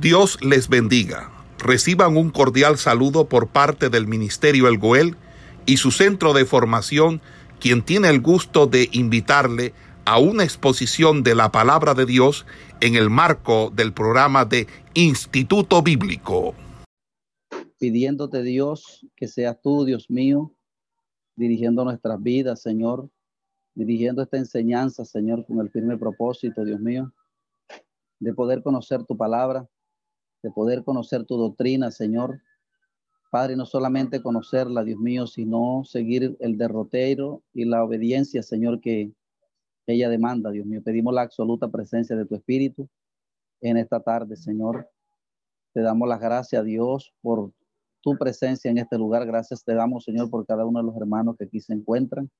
Dios les bendiga. Reciban un cordial saludo por parte del Ministerio El Goel y su centro de formación, quien tiene el gusto de invitarle a una exposición de la palabra de Dios en el marco del programa de Instituto Bíblico. Pidiéndote Dios que seas tú, Dios mío, dirigiendo nuestras vidas, Señor, dirigiendo esta enseñanza, Señor, con el firme propósito, Dios mío, de poder conocer tu palabra, de poder conocer tu doctrina, Señor. Padre, no solamente conocerla, Dios mío, sino seguir el derrotero y la obediencia, Señor, que ella demanda, Dios mío. Pedimos la absoluta presencia de tu Espíritu en esta tarde, Señor. Te damos las gracias, Dios, por tu presencia en este lugar. Gracias te damos, Señor, por cada uno de los hermanos que aquí se encuentran.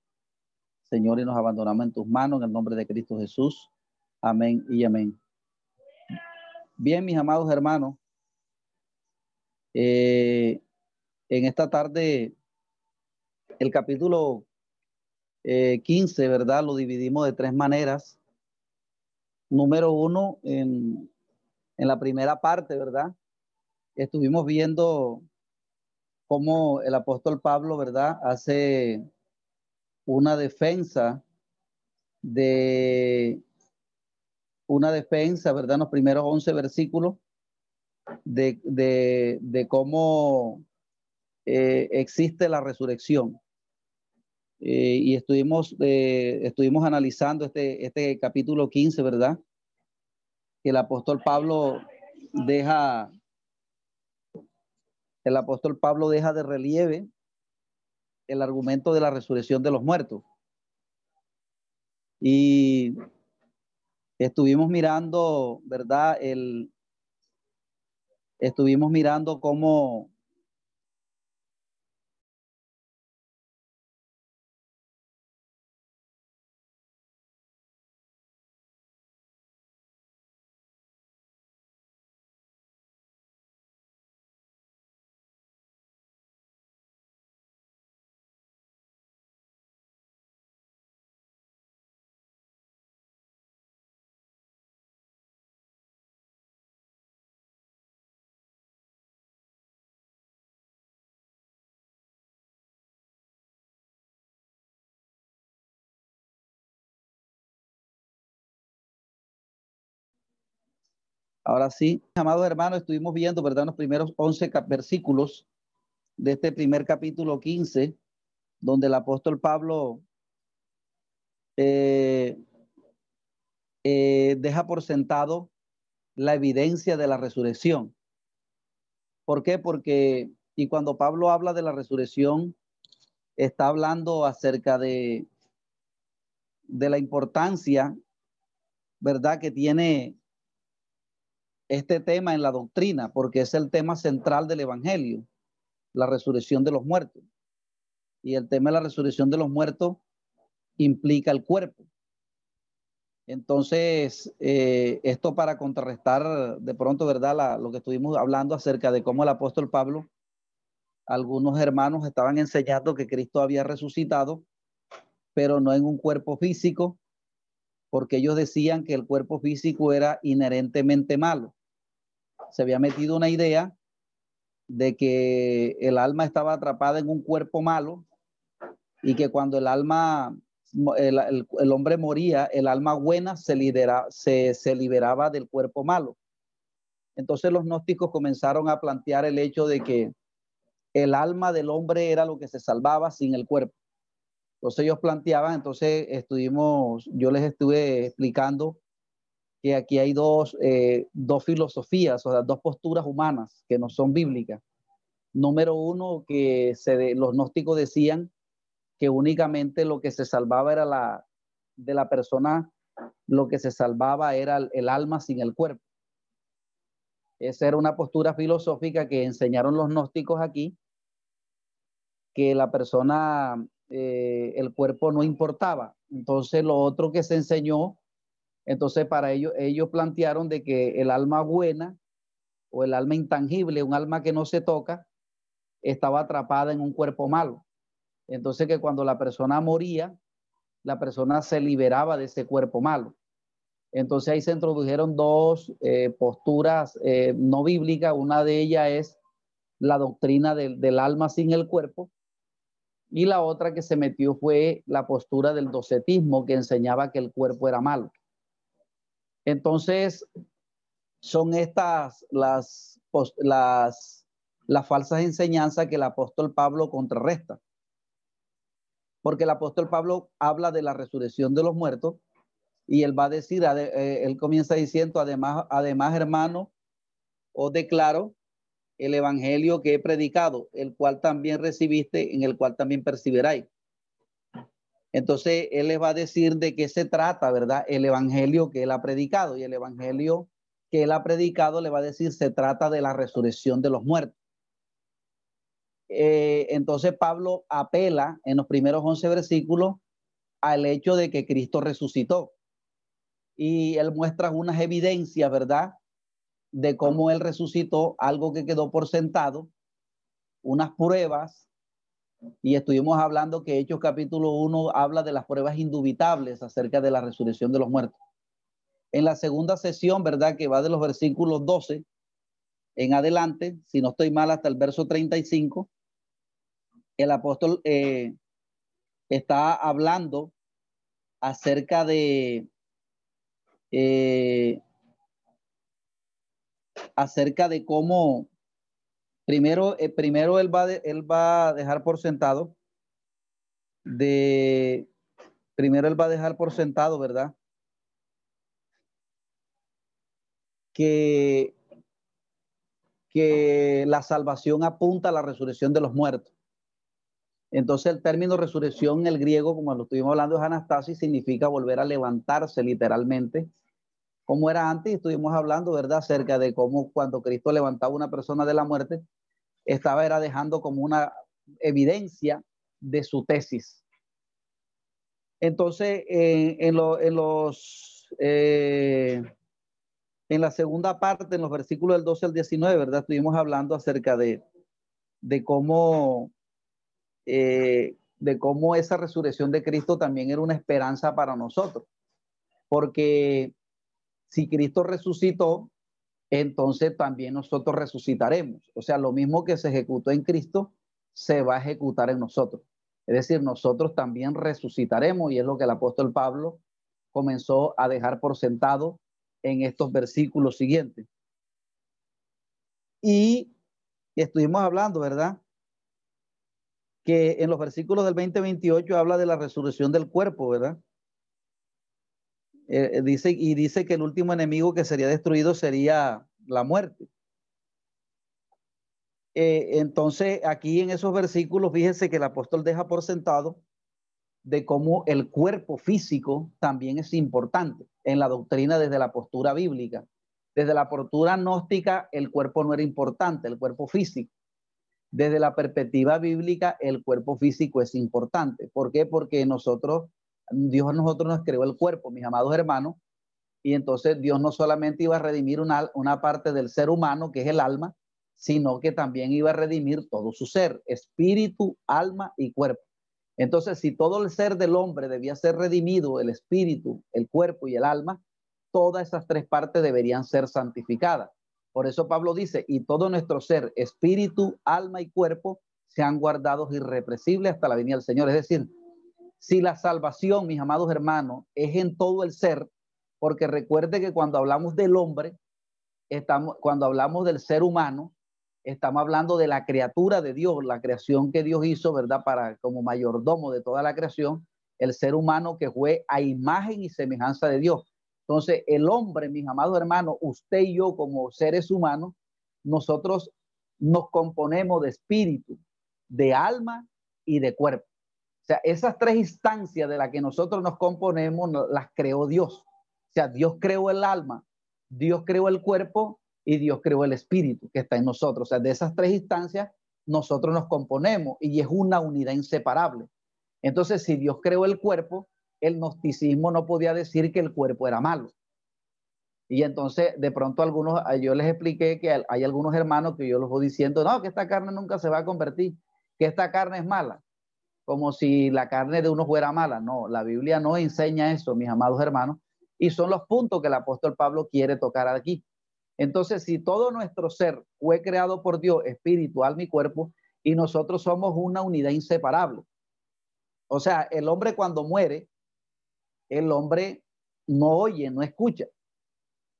Señor, y nos abandonamos en tus manos en el nombre de Cristo Jesús. Amén y amén. Bien, mis amados hermanos, eh, en esta tarde el capítulo 15, eh, ¿verdad? Lo dividimos de tres maneras. Número uno, en, en la primera parte, ¿verdad? Estuvimos viendo cómo el apóstol Pablo, ¿verdad? Hace una defensa de una defensa, ¿verdad? En los primeros 11 versículos de, de, cómo eh, existe la resurrección. Eh, y estuvimos, eh, estuvimos analizando este, este capítulo 15, ¿verdad? Que el apóstol Pablo deja, el apóstol Pablo deja de relieve el argumento de la resurrección de los muertos. Y estuvimos mirando, ¿verdad? El, estuvimos mirando cómo Ahora sí, amados hermanos, estuvimos viendo, ¿verdad? Los primeros 11 versículos de este primer capítulo 15, donde el apóstol Pablo eh, eh, deja por sentado la evidencia de la resurrección. ¿Por qué? Porque, y cuando Pablo habla de la resurrección, está hablando acerca de, de la importancia, ¿verdad? Que tiene este tema en la doctrina, porque es el tema central del Evangelio, la resurrección de los muertos. Y el tema de la resurrección de los muertos implica el cuerpo. Entonces, eh, esto para contrarrestar de pronto, ¿verdad? lo que estuvimos hablando acerca de cómo el apóstol Pablo, algunos hermanos estaban enseñando que Cristo había resucitado, pero no en un cuerpo físico, porque ellos decían que el cuerpo físico era inherentemente malo se había metido una idea de que el alma estaba atrapada en un cuerpo malo y que cuando el alma, el, hombre moría, el alma buena se, se, se liberaba del cuerpo malo. Entonces los gnósticos comenzaron a plantear el hecho de que el alma del hombre era lo que se salvaba sin el cuerpo. Entonces ellos planteaban, entonces estuvimos, yo les estuve explicando que aquí hay dos, eh, dos filosofías, o sea, dos posturas humanas que no son bíblicas. Número uno, que los gnósticos decían que únicamente lo que se salvaba era la, de la persona, lo que se salvaba era el, alma sin el cuerpo. Esa era una postura filosófica que enseñaron los gnósticos aquí, que la persona, eh, el cuerpo no importaba. Entonces lo otro que se enseñó entonces, para ellos, ellos plantearon de que el alma buena o el alma intangible, un alma que no se toca, estaba atrapada en un cuerpo malo. Entonces, que cuando la persona moría, la persona se liberaba de ese cuerpo malo. Entonces ahí se introdujeron dos eh, posturas eh, no bíblicas. Una de ellas es la doctrina del, del, alma sin el cuerpo. Y la otra que se metió fue la postura del docetismo que enseñaba que el cuerpo era malo. Entonces, son estas las, las, falsas enseñanzas que el apóstol Pablo contrarresta. Porque el apóstol Pablo habla de la resurrección de los muertos y él va a decir, eh, él comienza diciendo, además, además, hermano, os declaro el evangelio que he predicado, el cual también recibiste, en el cual también percibiráis. Entonces, él les va a decir de qué se trata, ¿verdad? El evangelio que él ha predicado y el evangelio que él ha predicado le va a decir se trata de la resurrección de los muertos. Eh, entonces, Pablo apela en los primeros 11 versículos al hecho de que Cristo resucitó y él muestra unas evidencias, ¿verdad? De cómo él resucitó, algo que quedó por sentado, unas pruebas, y estuvimos hablando que Hechos capítulo 1 habla de las pruebas indubitables acerca de la resurrección de los muertos. En la segunda sesión, ¿verdad? Que va de los versículos 12 en adelante, si no estoy mal, hasta el verso 35, el apóstol eh, está hablando acerca de eh, acerca de cómo primero, eh, primero él, va él va a dejar por sentado de primero él va a dejar por sentado, ¿verdad? Que, que la salvación apunta a la resurrección de los muertos. Entonces el término resurrección en el griego, como lo estuvimos hablando, es anastasis, significa volver a levantarse literalmente, como era antes, estuvimos hablando, ¿verdad?, acerca de cómo cuando Cristo levantaba a una persona de la muerte, estaba era dejando como una evidencia de su tesis. Entonces, en, los... Eh, en la segunda parte, en los versículos del 12 al 19, ¿verdad? Estuvimos hablando acerca de, de cómo eh, de cómo esa resurrección de Cristo también era una esperanza para nosotros. Porque si Cristo resucitó, entonces también nosotros resucitaremos. O sea, lo mismo que se ejecutó en Cristo, se va a ejecutar en nosotros. Es decir, nosotros también resucitaremos y es lo que el apóstol Pablo comenzó a dejar por sentado en estos versículos siguientes. Y estuvimos hablando, ¿verdad? que en los versículos del 20-28 habla de la resurrección del cuerpo, ¿verdad? Eh, dice, y dice que el último enemigo que sería destruido sería la muerte. Eh, entonces, aquí en esos versículos, fíjense que el apóstol deja por sentado de cómo el cuerpo físico también es importante en la doctrina desde la postura bíblica. Desde la postura gnóstica, el cuerpo no era importante, el cuerpo físico. Desde la perspectiva bíblica, el cuerpo físico es importante. ¿Por qué? Porque nosotros, Dios a nosotros nos creó el cuerpo, mis amados hermanos, y entonces Dios no solamente iba a redimir una, parte del ser humano, que es el alma, sino que también iba a redimir todo su ser, espíritu, alma y cuerpo. Entonces, si todo el ser del hombre debía ser redimido, el espíritu, el cuerpo y el alma, todas esas tres partes deberían ser santificadas. Por eso Pablo dice, y todo nuestro ser, espíritu, alma y cuerpo, sean guardados irrepresibles hasta la venida del Señor. Es decir, si la salvación, mis amados hermanos, es en todo el ser, porque recuerde que cuando hablamos del hombre, estamos, cuando hablamos del ser humano, estamos hablando de la criatura de Dios, la creación que Dios hizo, ¿verdad? Para como mayordomo de toda la creación, el ser humano que fue a imagen y semejanza de Dios. Entonces, el hombre, mis amados hermanos, usted y yo como seres humanos, nosotros nos componemos de espíritu, de alma y de cuerpo. O sea, esas tres instancias de las que nosotros nos componemos las creó Dios. O sea, Dios creó el alma, Dios creó el cuerpo y Dios creó el espíritu que está en nosotros. O sea, de esas tres instancias nosotros nos componemos y es una unidad inseparable. Entonces, si Dios creó el cuerpo, el gnosticismo no podía decir que el cuerpo era malo. Y entonces, de pronto, algunos, yo les expliqué que hay algunos hermanos que yo los voy diciendo, no, que esta carne nunca se va a convertir, que esta carne es mala, como si la carne de uno fuera mala. No, la Biblia no enseña eso, mis amados hermanos. Y son los puntos que el apóstol Pablo quiere tocar aquí. Entonces, si todo nuestro ser fue creado por Dios, espíritu, alma y cuerpo, y nosotros somos una unidad inseparable. O sea, el hombre cuando muere, el hombre no oye, no escucha.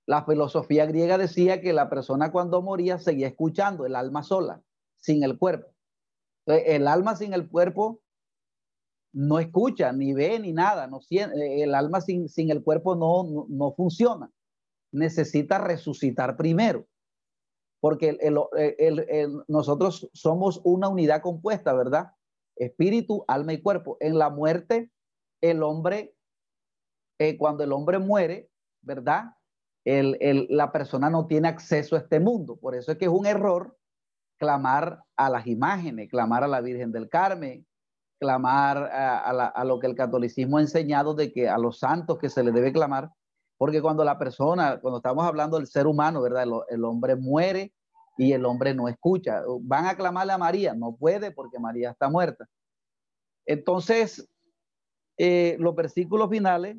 La filosofía griega decía que la persona cuando moría seguía escuchando, el alma sola, sin el cuerpo. el alma sin el cuerpo no escucha, ni ve, ni nada. No, el alma sin, sin el cuerpo no, no, funciona. Necesita resucitar primero. Porque nosotros somos una unidad compuesta, ¿verdad? Espíritu, alma y cuerpo. En la muerte, el hombre, eh, cuando el hombre muere, ¿verdad? la persona no tiene acceso a este mundo. Por eso es que es un error clamar a las imágenes, clamar a la Virgen del Carmen, clamar a, lo que el catolicismo ha enseñado de que a los santos que se le debe clamar, porque cuando la persona, cuando estamos hablando del ser humano, ¿verdad? El, el, hombre muere y el hombre no escucha. Van a clamarle a María, no puede porque María está muerta. Entonces, eh, los versículos finales,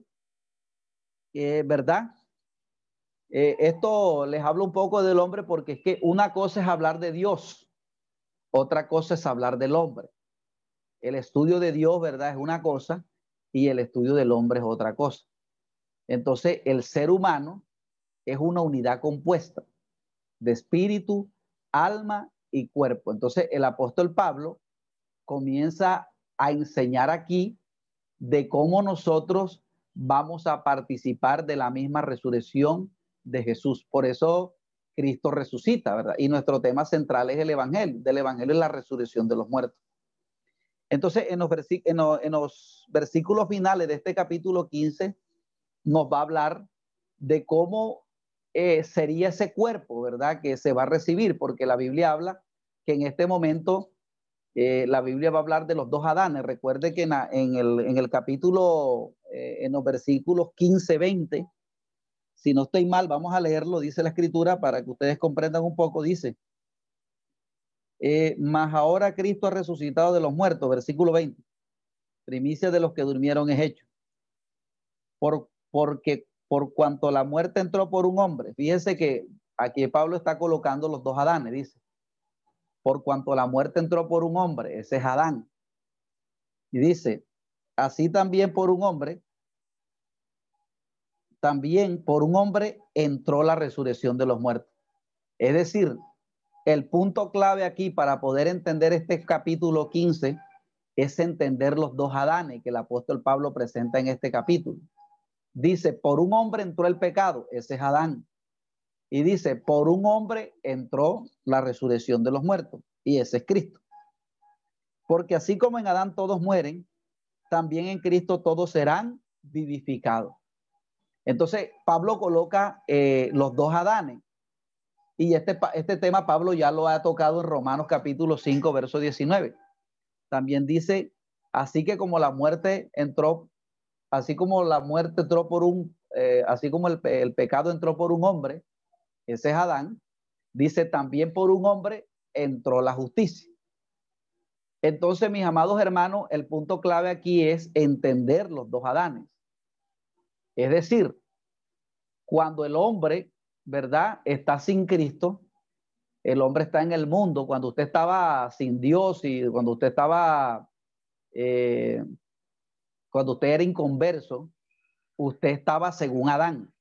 eh, ¿verdad? Eh, esto les hablo un poco del hombre porque es que una cosa es hablar de Dios, otra cosa es hablar del hombre. El estudio de Dios, ¿verdad? Es una cosa y el estudio del hombre es otra cosa. Entonces, el ser humano es una unidad compuesta de espíritu, alma y cuerpo. Entonces, el apóstol Pablo comienza a enseñar aquí de cómo nosotros vamos a participar de la misma resurrección de Jesús. Por eso Cristo resucita, ¿verdad? Y nuestro tema central es el Evangelio. Del Evangelio es la resurrección de los muertos. Entonces, en los, versículos finales de este capítulo 15, nos va a hablar de cómo eh, sería ese cuerpo, ¿verdad? Que se va a recibir, porque la Biblia habla que en este momento eh, la Biblia va a hablar de los dos Adanes. Recuerde que en, el, capítulo, eh, en los versículos 15, 20, si no estoy mal, vamos a leerlo, dice la escritura, para que ustedes comprendan un poco, dice, eh, más ahora Cristo ha resucitado de los muertos, versículo 20, primicia de los que durmieron es hecho. Por, porque por cuanto la muerte entró por un hombre, fíjense que aquí Pablo está colocando los dos Adanes, dice, por cuanto la muerte entró por un hombre, ese es Adán. Y dice, así también por un hombre también por un hombre entró la resurrección de los muertos. Es decir, el punto clave aquí para poder entender este capítulo 15 es entender los dos Adanes que el apóstol Pablo presenta en este capítulo. Dice, por un hombre entró el pecado, ese es Adán. Y dice, por un hombre entró la resurrección de los muertos, y ese es Cristo. Porque así como en Adán todos mueren, también en Cristo todos serán vivificados. Entonces, Pablo coloca eh, los dos Adanes. Y este, este tema Pablo ya lo ha tocado en Romanos capítulo 5, verso 19. También dice, así que como la muerte entró, así como la muerte entró por un, eh, así como el, el pecado entró por un hombre, ese es Adán, dice también por un hombre entró la justicia. Entonces, mis amados hermanos, el punto clave aquí es entender los dos Adanes. Es decir, cuando el hombre, ¿verdad? Está sin Cristo, el hombre está en el mundo, cuando usted estaba sin Dios y cuando usted estaba, eh, cuando usted era inconverso, usted estaba según Adán.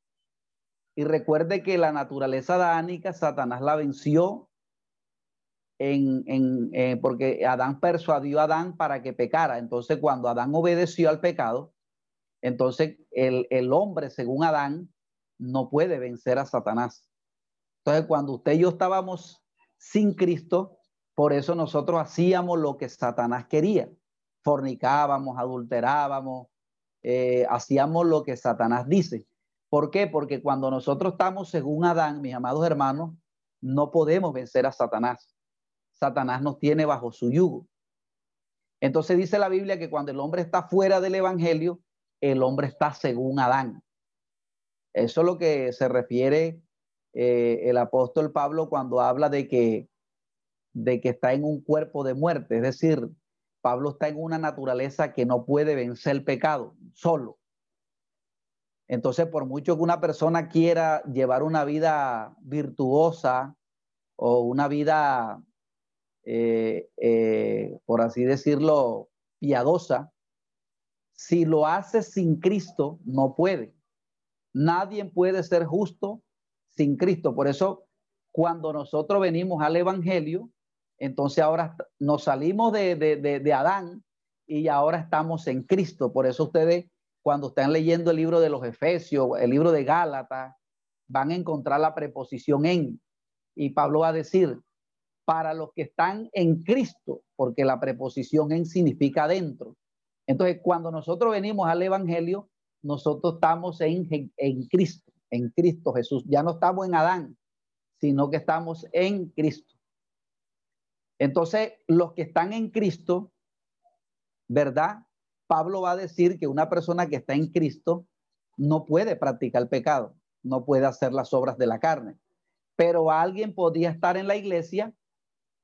Y recuerde que la naturaleza adánica, Satanás la venció en, en eh, porque Adán persuadió a Adán para que pecara. Entonces, cuando Adán obedeció al pecado, entonces, el, hombre, según Adán, no puede vencer a Satanás. Entonces, cuando usted y yo estábamos sin Cristo, por eso nosotros hacíamos lo que Satanás quería. Fornicábamos, adulterábamos, eh, hacíamos lo que Satanás dice. ¿Por qué? Porque cuando nosotros estamos según Adán, mis amados hermanos, no podemos vencer a Satanás. Satanás nos tiene bajo su yugo. Entonces dice la Biblia que cuando el hombre está fuera del Evangelio, el hombre está según Adán. Eso es lo que se refiere eh, el apóstol Pablo cuando habla de que, de que está en un cuerpo de muerte. Es decir, Pablo está en una naturaleza que no puede vencer el pecado solo. Entonces, por mucho que una persona quiera llevar una vida virtuosa o una vida, eh, eh, por así decirlo, piadosa, si lo hace sin Cristo, no puede. Nadie puede ser justo sin Cristo. Por eso, cuando nosotros venimos al Evangelio, entonces ahora nos salimos de, de Adán y ahora estamos en Cristo. Por eso ustedes cuando están leyendo el libro de los Efesios, el libro de Gálatas, van a encontrar la preposición en. Y Pablo va a decir, para los que están en Cristo, porque la preposición en significa dentro. Entonces, cuando nosotros venimos al Evangelio, nosotros estamos en, Cristo, en Cristo Jesús. Ya no estamos en Adán, sino que estamos en Cristo. Entonces, los que están en Cristo, ¿verdad? Pablo va a decir que una persona que está en Cristo no puede practicar pecado, no puede hacer las obras de la carne. Pero alguien podría estar en la iglesia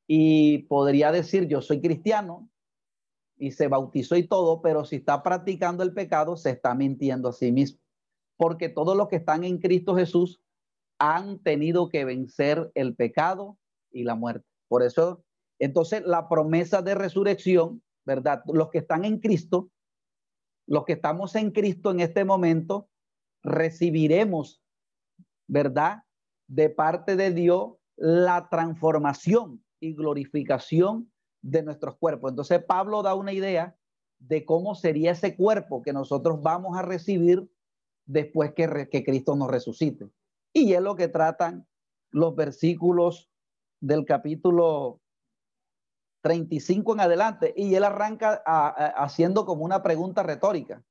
y podría decir, yo soy cristiano y se bautizó y todo, pero si está practicando el pecado, se está mintiendo a sí mismo. Porque todos los que están en Cristo Jesús han tenido que vencer el pecado y la muerte. Por eso, entonces, la promesa de resurrección ¿verdad? Los que están en Cristo, los que estamos en Cristo en este momento, recibiremos, ¿verdad? De parte de Dios la transformación y glorificación de nuestros cuerpos. Entonces Pablo da una idea de cómo sería ese cuerpo que nosotros vamos a recibir después que, que Cristo nos resucite. Y es lo que tratan los versículos del capítulo 35 en adelante, y él arranca haciendo como una pregunta retórica,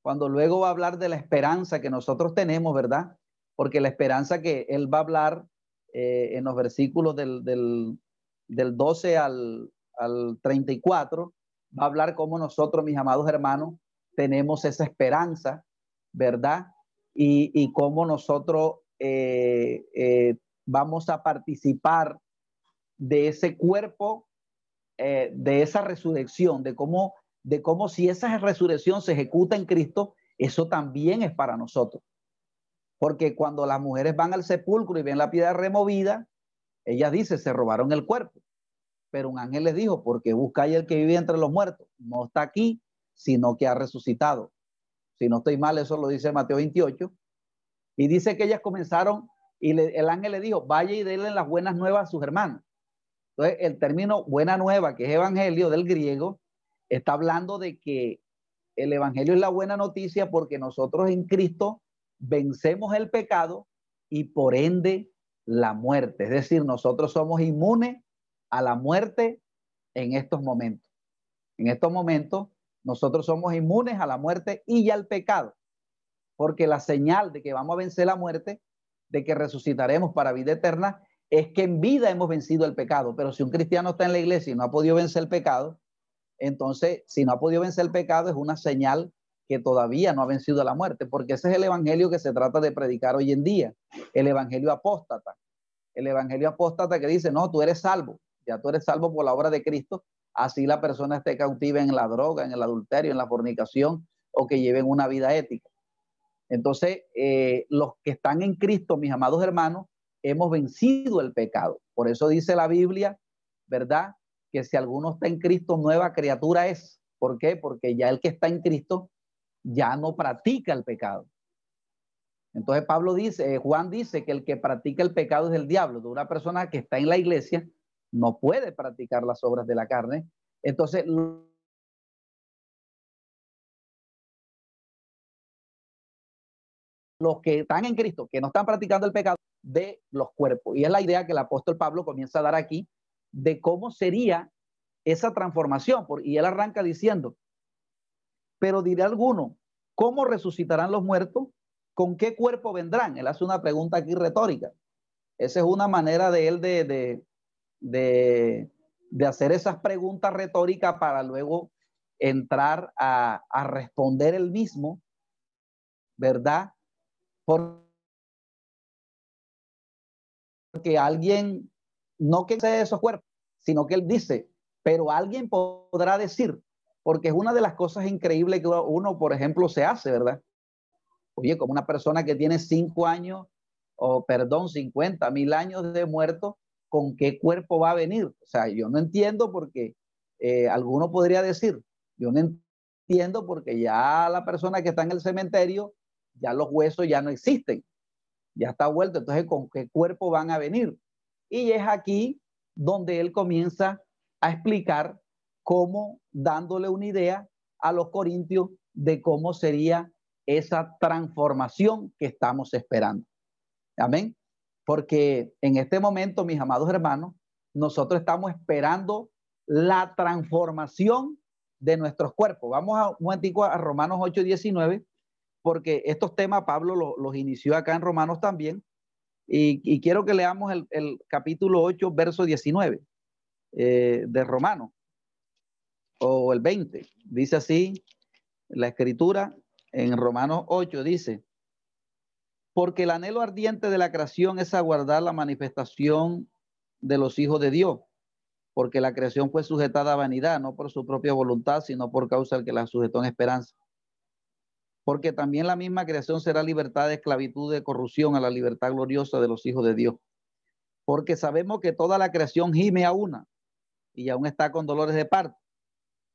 cuando luego va a hablar de la esperanza que nosotros tenemos, ¿verdad? Porque la esperanza que él va a hablar eh, en los versículos del, del, 12 al, al 34, va a hablar como nosotros, mis amados hermanos, tenemos esa esperanza, ¿verdad? Y, y cómo nosotros eh, eh, vamos a participar de ese cuerpo eh, de esa resurrección, de cómo, de cómo si esa resurrección se ejecuta en Cristo, eso también es para nosotros. Porque cuando las mujeres van al sepulcro y ven la piedra removida, ella dice, se robaron el cuerpo. Pero un ángel les dijo, porque buscáis el que vive entre los muertos. No está aquí, sino que ha resucitado. Si no estoy mal, eso lo dice Mateo 28. Y dice que ellas comenzaron y el ángel le dijo, vaya y denle las buenas nuevas a sus hermanos. Entonces, el término buena nueva, que es evangelio del griego, está hablando de que el evangelio es la buena noticia porque nosotros en Cristo vencemos el pecado y por ende la muerte. Es decir, nosotros somos inmunes a la muerte en estos momentos. En estos momentos, nosotros somos inmunes a la muerte y al pecado, porque la señal de que vamos a vencer la muerte, de que resucitaremos para vida eterna, es que en vida hemos vencido el pecado, pero si un cristiano está en la iglesia y no ha podido vencer el pecado, entonces si no ha podido vencer el pecado es una señal que todavía no ha vencido la muerte, porque ese es el evangelio que se trata de predicar hoy en día, el evangelio apóstata. El evangelio apóstata que dice, no, tú eres salvo, ya tú eres salvo por la obra de Cristo, así la persona esté cautiva en la droga, en el adulterio, en la fornicación o que lleven una vida ética. Entonces, eh, los que están en Cristo, mis amados hermanos, hemos vencido el pecado. Por eso dice la Biblia, ¿verdad? Que si alguno está en Cristo, nueva criatura es. ¿Por qué? Porque ya el que está en Cristo ya no practica el pecado. Entonces Pablo dice, eh, Juan dice que el que practica el pecado es el diablo. De una persona que está en la iglesia no puede practicar las obras de la carne. Entonces los que están en Cristo, que no están practicando el pecado, de los cuerpos. Y es la idea que el apóstol Pablo comienza a dar aquí de cómo sería esa transformación. Y él arranca diciendo, pero diré alguno, ¿cómo resucitarán los muertos? ¿Con qué cuerpo vendrán? Él hace una pregunta aquí retórica. Esa es una manera de él de, de, de, de hacer esas preguntas retóricas para luego entrar a, a responder él mismo, ¿verdad? Por que alguien, no que sea esos cuerpos, sino que él dice, pero alguien podrá decir, porque es una de las cosas increíbles que uno, por ejemplo, se hace, ¿verdad? Oye, como una persona que tiene cinco años, o perdón, 50 mil años de muerto, ¿con qué cuerpo va a venir? O sea, yo no entiendo porque eh, alguno podría decir, yo no entiendo porque ya la persona que está en el cementerio, ya los huesos ya no existen, ya está vuelto, entonces ¿con qué cuerpo van a venir? Y es aquí donde él comienza a explicar cómo dándole una idea a los corintios de cómo sería esa transformación que estamos esperando. Amén. Porque en este momento, mis amados hermanos, nosotros estamos esperando la transformación de nuestros cuerpos. Vamos a un momentico a Romanos 8, 19, porque estos temas Pablo los, inició acá en Romanos también. Y, quiero que leamos el, capítulo 8, verso 19 eh, de Romanos, o el 20. Dice así la escritura en Romanos 8, dice, porque el anhelo ardiente de la creación es aguardar la manifestación de los hijos de Dios, porque la creación fue sujetada a vanidad, no por su propia voluntad, sino por causa del que la sujetó en esperanza. Porque también la misma creación será libertad de esclavitud de corrupción a la libertad gloriosa de los hijos de Dios. Porque sabemos que toda la creación gime a una y aún está con dolores de parto.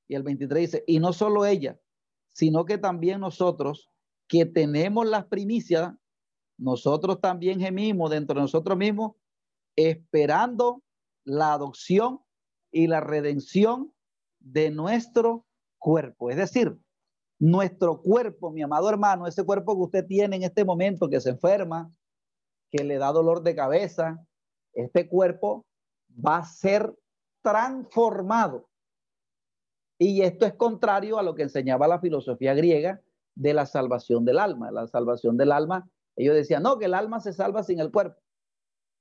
Y el 23 dice, y no solo ella, sino que también nosotros que tenemos las primicias nosotros también gemimos dentro de nosotros mismos, esperando la adopción y la redención de nuestro cuerpo. Es decir, nuestro cuerpo, mi amado hermano, ese cuerpo que usted tiene en este momento, que se enferma, que le da dolor de cabeza, este cuerpo va a ser transformado. Y esto es contrario a lo que enseñaba la filosofía griega de la salvación del alma. La salvación del alma ellos decían, no, que el alma se salva sin el cuerpo.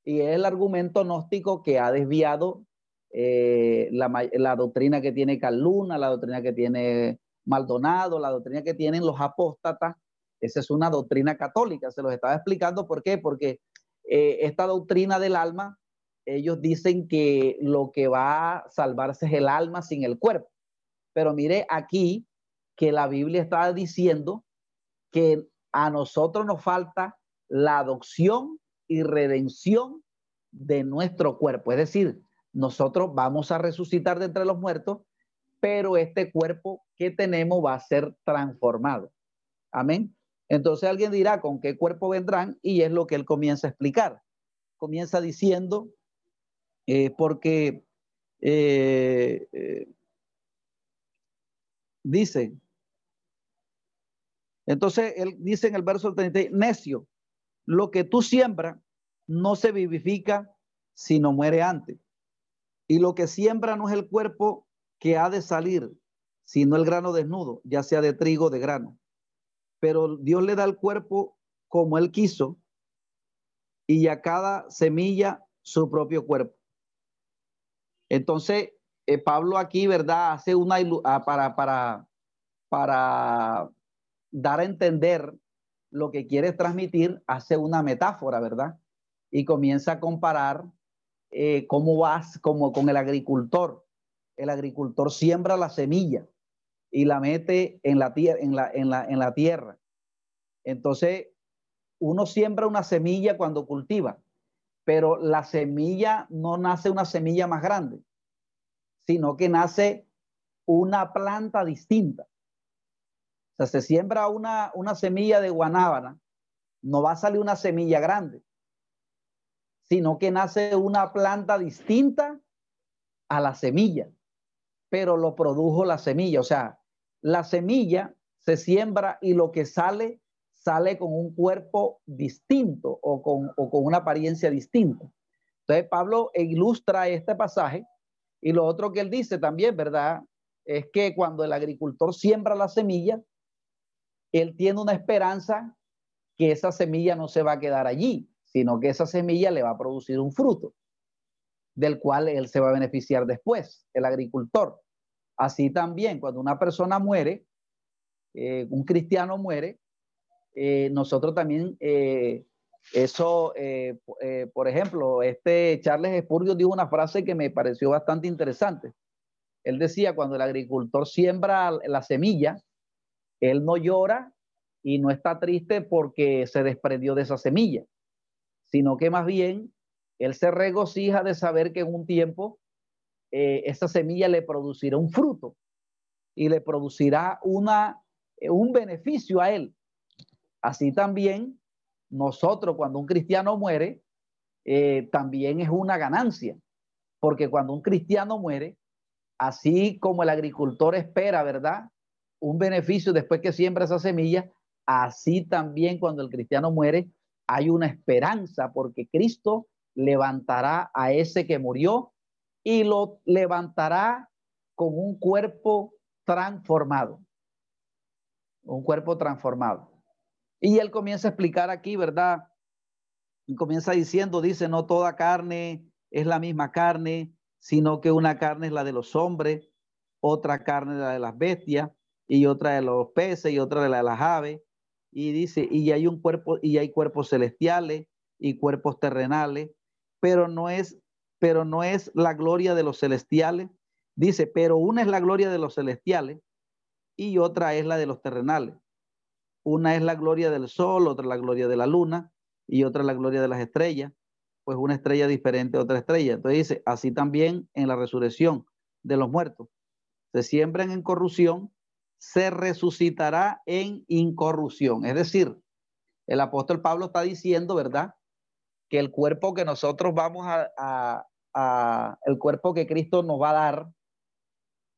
Y es el argumento gnóstico que ha desviado eh, la, doctrina que tiene Caluna, la doctrina que tiene Maldonado, la doctrina que tienen los apóstatas. Esa es una doctrina católica, se los estaba explicando. ¿Por qué? Porque eh, esta doctrina del alma, ellos dicen que lo que va a salvarse es el alma sin el cuerpo. Pero mire aquí que la Biblia está diciendo que a nosotros nos falta la adopción y redención de nuestro cuerpo. Es decir, nosotros vamos a resucitar de entre los muertos, pero este cuerpo que tenemos va a ser transformado. Amén. Entonces alguien dirá, ¿con qué cuerpo vendrán? Y es lo que él comienza a explicar. Comienza diciendo, eh, porque eh, eh, dice, entonces él dice en el verso 30, necio, lo que tú siembras no se vivifica sino muere antes. Y lo que siembra no es el cuerpo que ha de salir, sino el grano desnudo, ya sea de trigo o de grano. Pero Dios le da el cuerpo como él quiso y a cada semilla su propio cuerpo. Entonces, eh, Pablo aquí, ¿verdad? Hace una ah, para, para, para dar a entender lo que quiere transmitir, hace una metáfora, ¿verdad? Y comienza a comparar eh, cómo vas como con el agricultor. El agricultor siembra la semilla y la mete en la, en la, en la, en la tierra. Entonces, uno siembra una semilla cuando cultiva, pero la semilla no nace una semilla más grande, sino que nace una planta distinta se siembra una, una semilla de guanábana, no va a salir una semilla grande, sino que nace una planta distinta a la semilla, pero lo produjo la semilla. O sea, la semilla se siembra y lo que sale, sale con un cuerpo distinto o con, o con una apariencia distinta. Entonces, Pablo ilustra este pasaje y lo otro que él dice también, ¿verdad? Es que cuando el agricultor siembra la semilla, él tiene una esperanza que esa semilla no se va a quedar allí, sino que esa semilla le va a producir un fruto, del cual él se va a beneficiar después, el agricultor. Así también, cuando una persona muere, eh, un cristiano muere, eh, nosotros también, eh, eso, por ejemplo, este Charles Spurgeon dijo una frase que me pareció bastante interesante. Él decía, cuando el agricultor siembra la semilla, él no llora y no está triste porque se desprendió de esa semilla, sino que más bien él se regocija de saber que en un tiempo eh, esa semilla le producirá un fruto y le producirá una, eh, un beneficio a él. Así también nosotros cuando un cristiano muere, eh, también es una ganancia, porque cuando un cristiano muere, así como el agricultor espera, ¿verdad? Un beneficio después que siembra esa semilla, así también cuando el cristiano muere, hay una esperanza, porque Cristo levantará a ese que murió y lo levantará con un cuerpo transformado. Un cuerpo transformado. Y él comienza a explicar aquí, ¿verdad? Y comienza diciendo, dice, no toda carne es la misma carne, sino que una carne es la de los hombres, otra carne es la de las bestias, y otra de los peces, y otra de la de las aves. Y dice, y hay un cuerpo, y hay cuerpos celestiales y cuerpos terrenales, pero no es, pero no es la gloria de los celestiales. Dice, pero una es la gloria de los celestiales y otra es la de los terrenales. Una es la gloria del sol, otra la gloria de la luna y otra la gloria de las estrellas. Pues una estrella diferente a otra estrella. Entonces dice, así también en la resurrección de los muertos. Se siembran en corrupción, se resucitará en incorrupción. Es decir, el apóstol Pablo está diciendo, ¿verdad? Que el cuerpo que nosotros vamos a, a, el cuerpo que Cristo nos va a dar,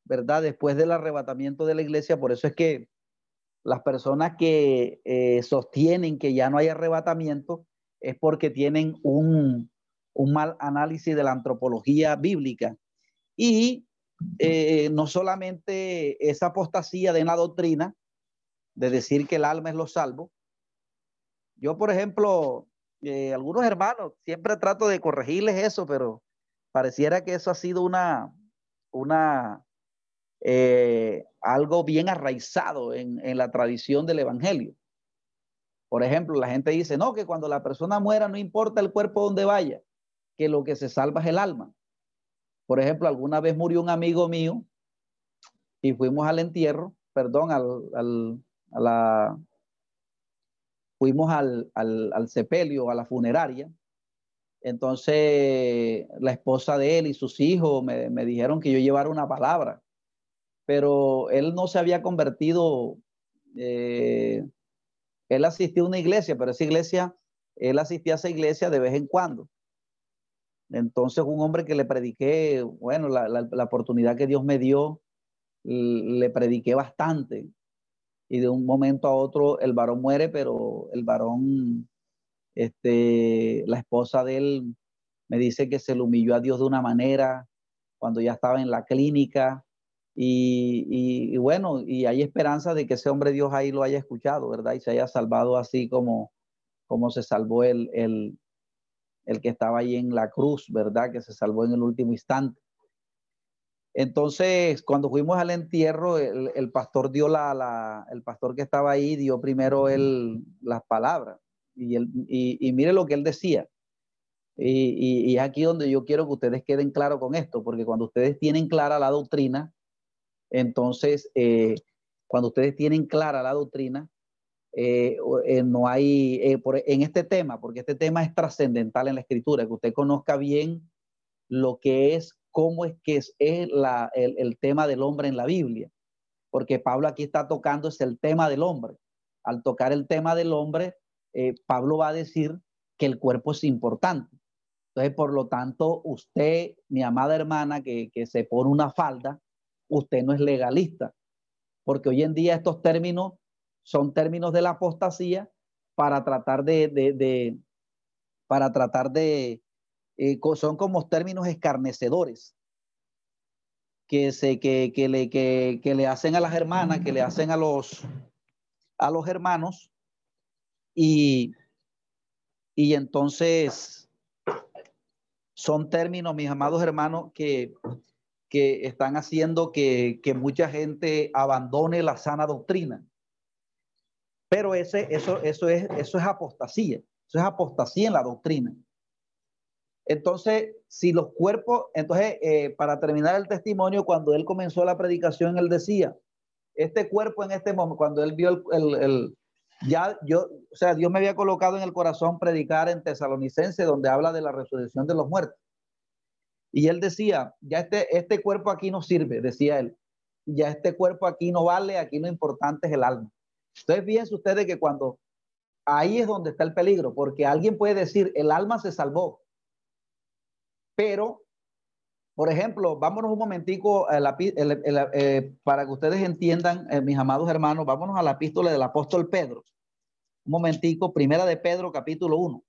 ¿verdad? Después del arrebatamiento de la iglesia, por eso es que las personas que eh, sostienen que ya no hay arrebatamiento es porque tienen un, mal análisis de la antropología bíblica. Y eh, no solamente esa apostasía de la doctrina, de decir que el alma es lo salvo. Yo, por ejemplo, eh, algunos hermanos, siempre trato de corregirles eso, pero pareciera que eso ha sido una, una eh, algo bien arraizado en, la tradición del Evangelio. Por ejemplo, la gente dice, no, que cuando la persona muera no importa el cuerpo donde vaya, que lo que se salva es el alma. Por ejemplo, alguna vez murió un amigo mío y fuimos al entierro, perdón, al, a la, fuimos al, al, sepelio, a la funeraria. Entonces, la esposa de él y sus hijos me, me dijeron que yo llevara una palabra pero él no se había convertido, eh, él asistió a una iglesia, pero esa iglesia, él asistía a esa iglesia de vez en cuando. Entonces, un hombre que le prediqué, bueno, la, oportunidad que Dios me dio, le prediqué bastante. Y de un momento a otro el varón muere, pero el varón, este, la esposa de él me dice que se le humilló a Dios de una manera cuando ya estaba en la clínica y, bueno, y hay esperanza de que ese hombre Dios ahí lo haya escuchado, ¿verdad? Y se haya salvado así como, como se salvó el, el, el que estaba ahí en la cruz, ¿verdad? Que se salvó en el último instante. Entonces, cuando fuimos al entierro, el, pastor dio la, la, el pastor que estaba ahí dio primero él las palabras. Y, él, y, mire lo que él decía. Y, es aquí donde yo quiero que ustedes queden claros con esto, porque cuando ustedes tienen clara la doctrina, entonces, eh, cuando ustedes tienen clara la doctrina, eh, eh, no hay, en este tema, porque este tema es trascendental en la escritura, que usted conozca bien lo que es, cómo es que es, el, tema del hombre en la Biblia, porque Pablo aquí está tocando es el tema del hombre. Al tocar el tema del hombre, Pablo va a decir que el cuerpo es importante. Entonces, por lo tanto, usted, mi amada hermana, que, que se pone una falda, usted no es legalista, porque hoy en día estos términos son términos de la apostasía para tratar de, para tratar de, eh, son como términos escarnecedores que, se, que, que, le, que, que le hacen a las hermanas, que le hacen a los, a los hermanos, y, y entonces son términos, mis amados hermanos, que que están haciendo que, mucha gente abandone la sana doctrina. Pero ese, eso, eso, es, eso es apostasía, eso es apostasía en la doctrina. Entonces, si los cuerpos, entonces, eh, para terminar el testimonio, cuando él comenzó la predicación, él decía, este cuerpo en este momento, cuando él vio el, ya yo, o sea, Dios me había colocado en el corazón predicar en Tesalonicense, donde habla de la resurrección de los muertos. Y él decía, ya este, este cuerpo aquí no sirve, decía él. Ya este cuerpo aquí no vale, aquí lo importante es el alma. Entonces, fíjense ustedes que cuando ahí es donde está el peligro, porque alguien puede decir, el alma se salvó. Pero, por ejemplo, vámonos un momentico eh, para que ustedes entiendan, eh, mis amados hermanos, vámonos a la epístola del apóstol Pedro. Un momentico, primera de Pedro, capítulo 1.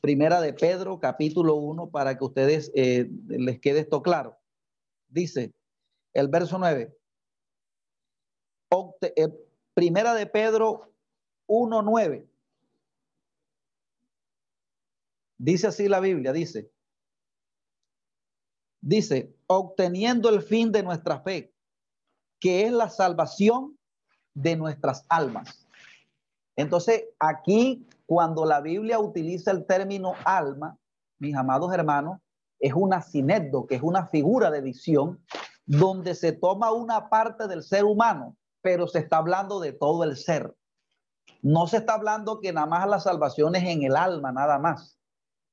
Primera de Pedro, capítulo 1, para que ustedes eh, les quede esto claro. Dice el verso 9. Primera de Pedro 1.9. Dice así la Biblia, dice. Dice, obteniendo el fin de nuestra fe, que es la salvación de nuestras almas. Entonces, aquí, cuando la Biblia utiliza el término alma, mis amados hermanos, es una sinédo, que es una figura de visión, donde se toma una parte del ser humano, pero se está hablando de todo el ser. No se está hablando que nada más la salvación es en el alma, nada más,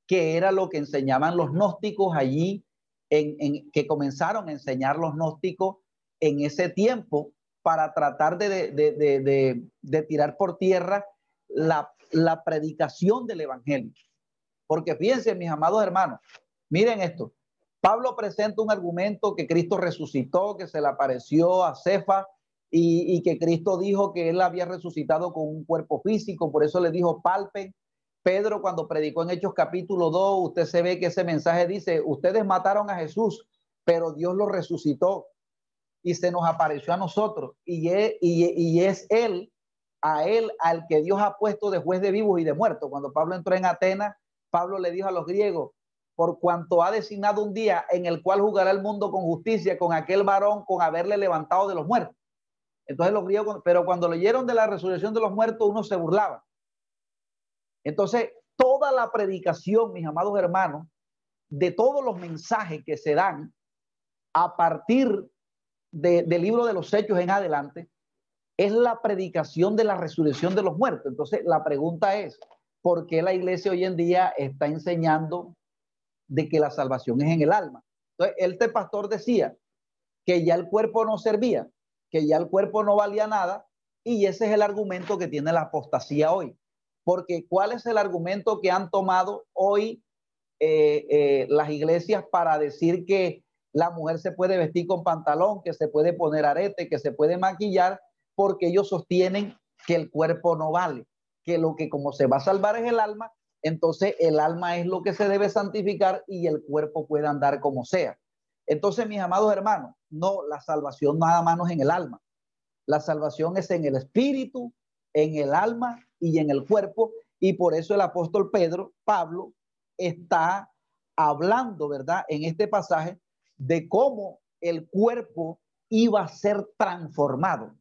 que era lo que enseñaban los gnósticos allí, en, que comenzaron a enseñar los gnósticos en ese tiempo para tratar de, tirar por tierra la, la predicación del Evangelio. Porque fíjense, mis amados hermanos, miren esto. Pablo presenta un argumento que Cristo resucitó, que se le apareció a Cefa y, que Cristo dijo que él había resucitado con un cuerpo físico, por eso le dijo palpen. Pedro cuando predicó en Hechos capítulo 2, usted se ve que ese mensaje dice, ustedes mataron a Jesús, pero Dios lo resucitó y se nos apareció a nosotros. Y es, y, es él, a él, al que Dios ha puesto de juez de vivos y de muertos. Cuando Pablo entró en Atenas, Pablo le dijo a los griegos, por cuanto ha designado un día en el cual jugará el mundo con justicia, con aquel varón, con haberle levantado de los muertos. Entonces los griegos, pero cuando leyeron de la resurrección de los muertos, uno se burlaba. Entonces, toda la predicación, mis amados hermanos, de todos los mensajes que se dan a partir del libro de los hechos en adelante, es la predicación de la resurrección de los muertos. Entonces, la pregunta es, ¿por qué la iglesia hoy en día está enseñando de que la salvación es en el alma? Entonces, este pastor decía que ya el cuerpo no servía, que ya el cuerpo no valía nada y ese es el argumento que tiene la apostasía hoy. Porque ¿cuál es el argumento que han tomado hoy eh, eh, las iglesias para decir que la mujer se puede vestir con pantalón, que se puede poner arete, que se puede maquillar, porque ellos sostienen que el cuerpo no vale, que lo que como se va a salvar es el alma, entonces el alma es lo que se debe santificar y el cuerpo puede andar como sea. Entonces, mis amados hermanos, no, la salvación nada más no es en el alma. La salvación es en el espíritu, en el alma y en el cuerpo. Y por eso el apóstol Pedro, Pablo, está hablando, ¿verdad? En este pasaje de cómo el cuerpo iba a ser transformado.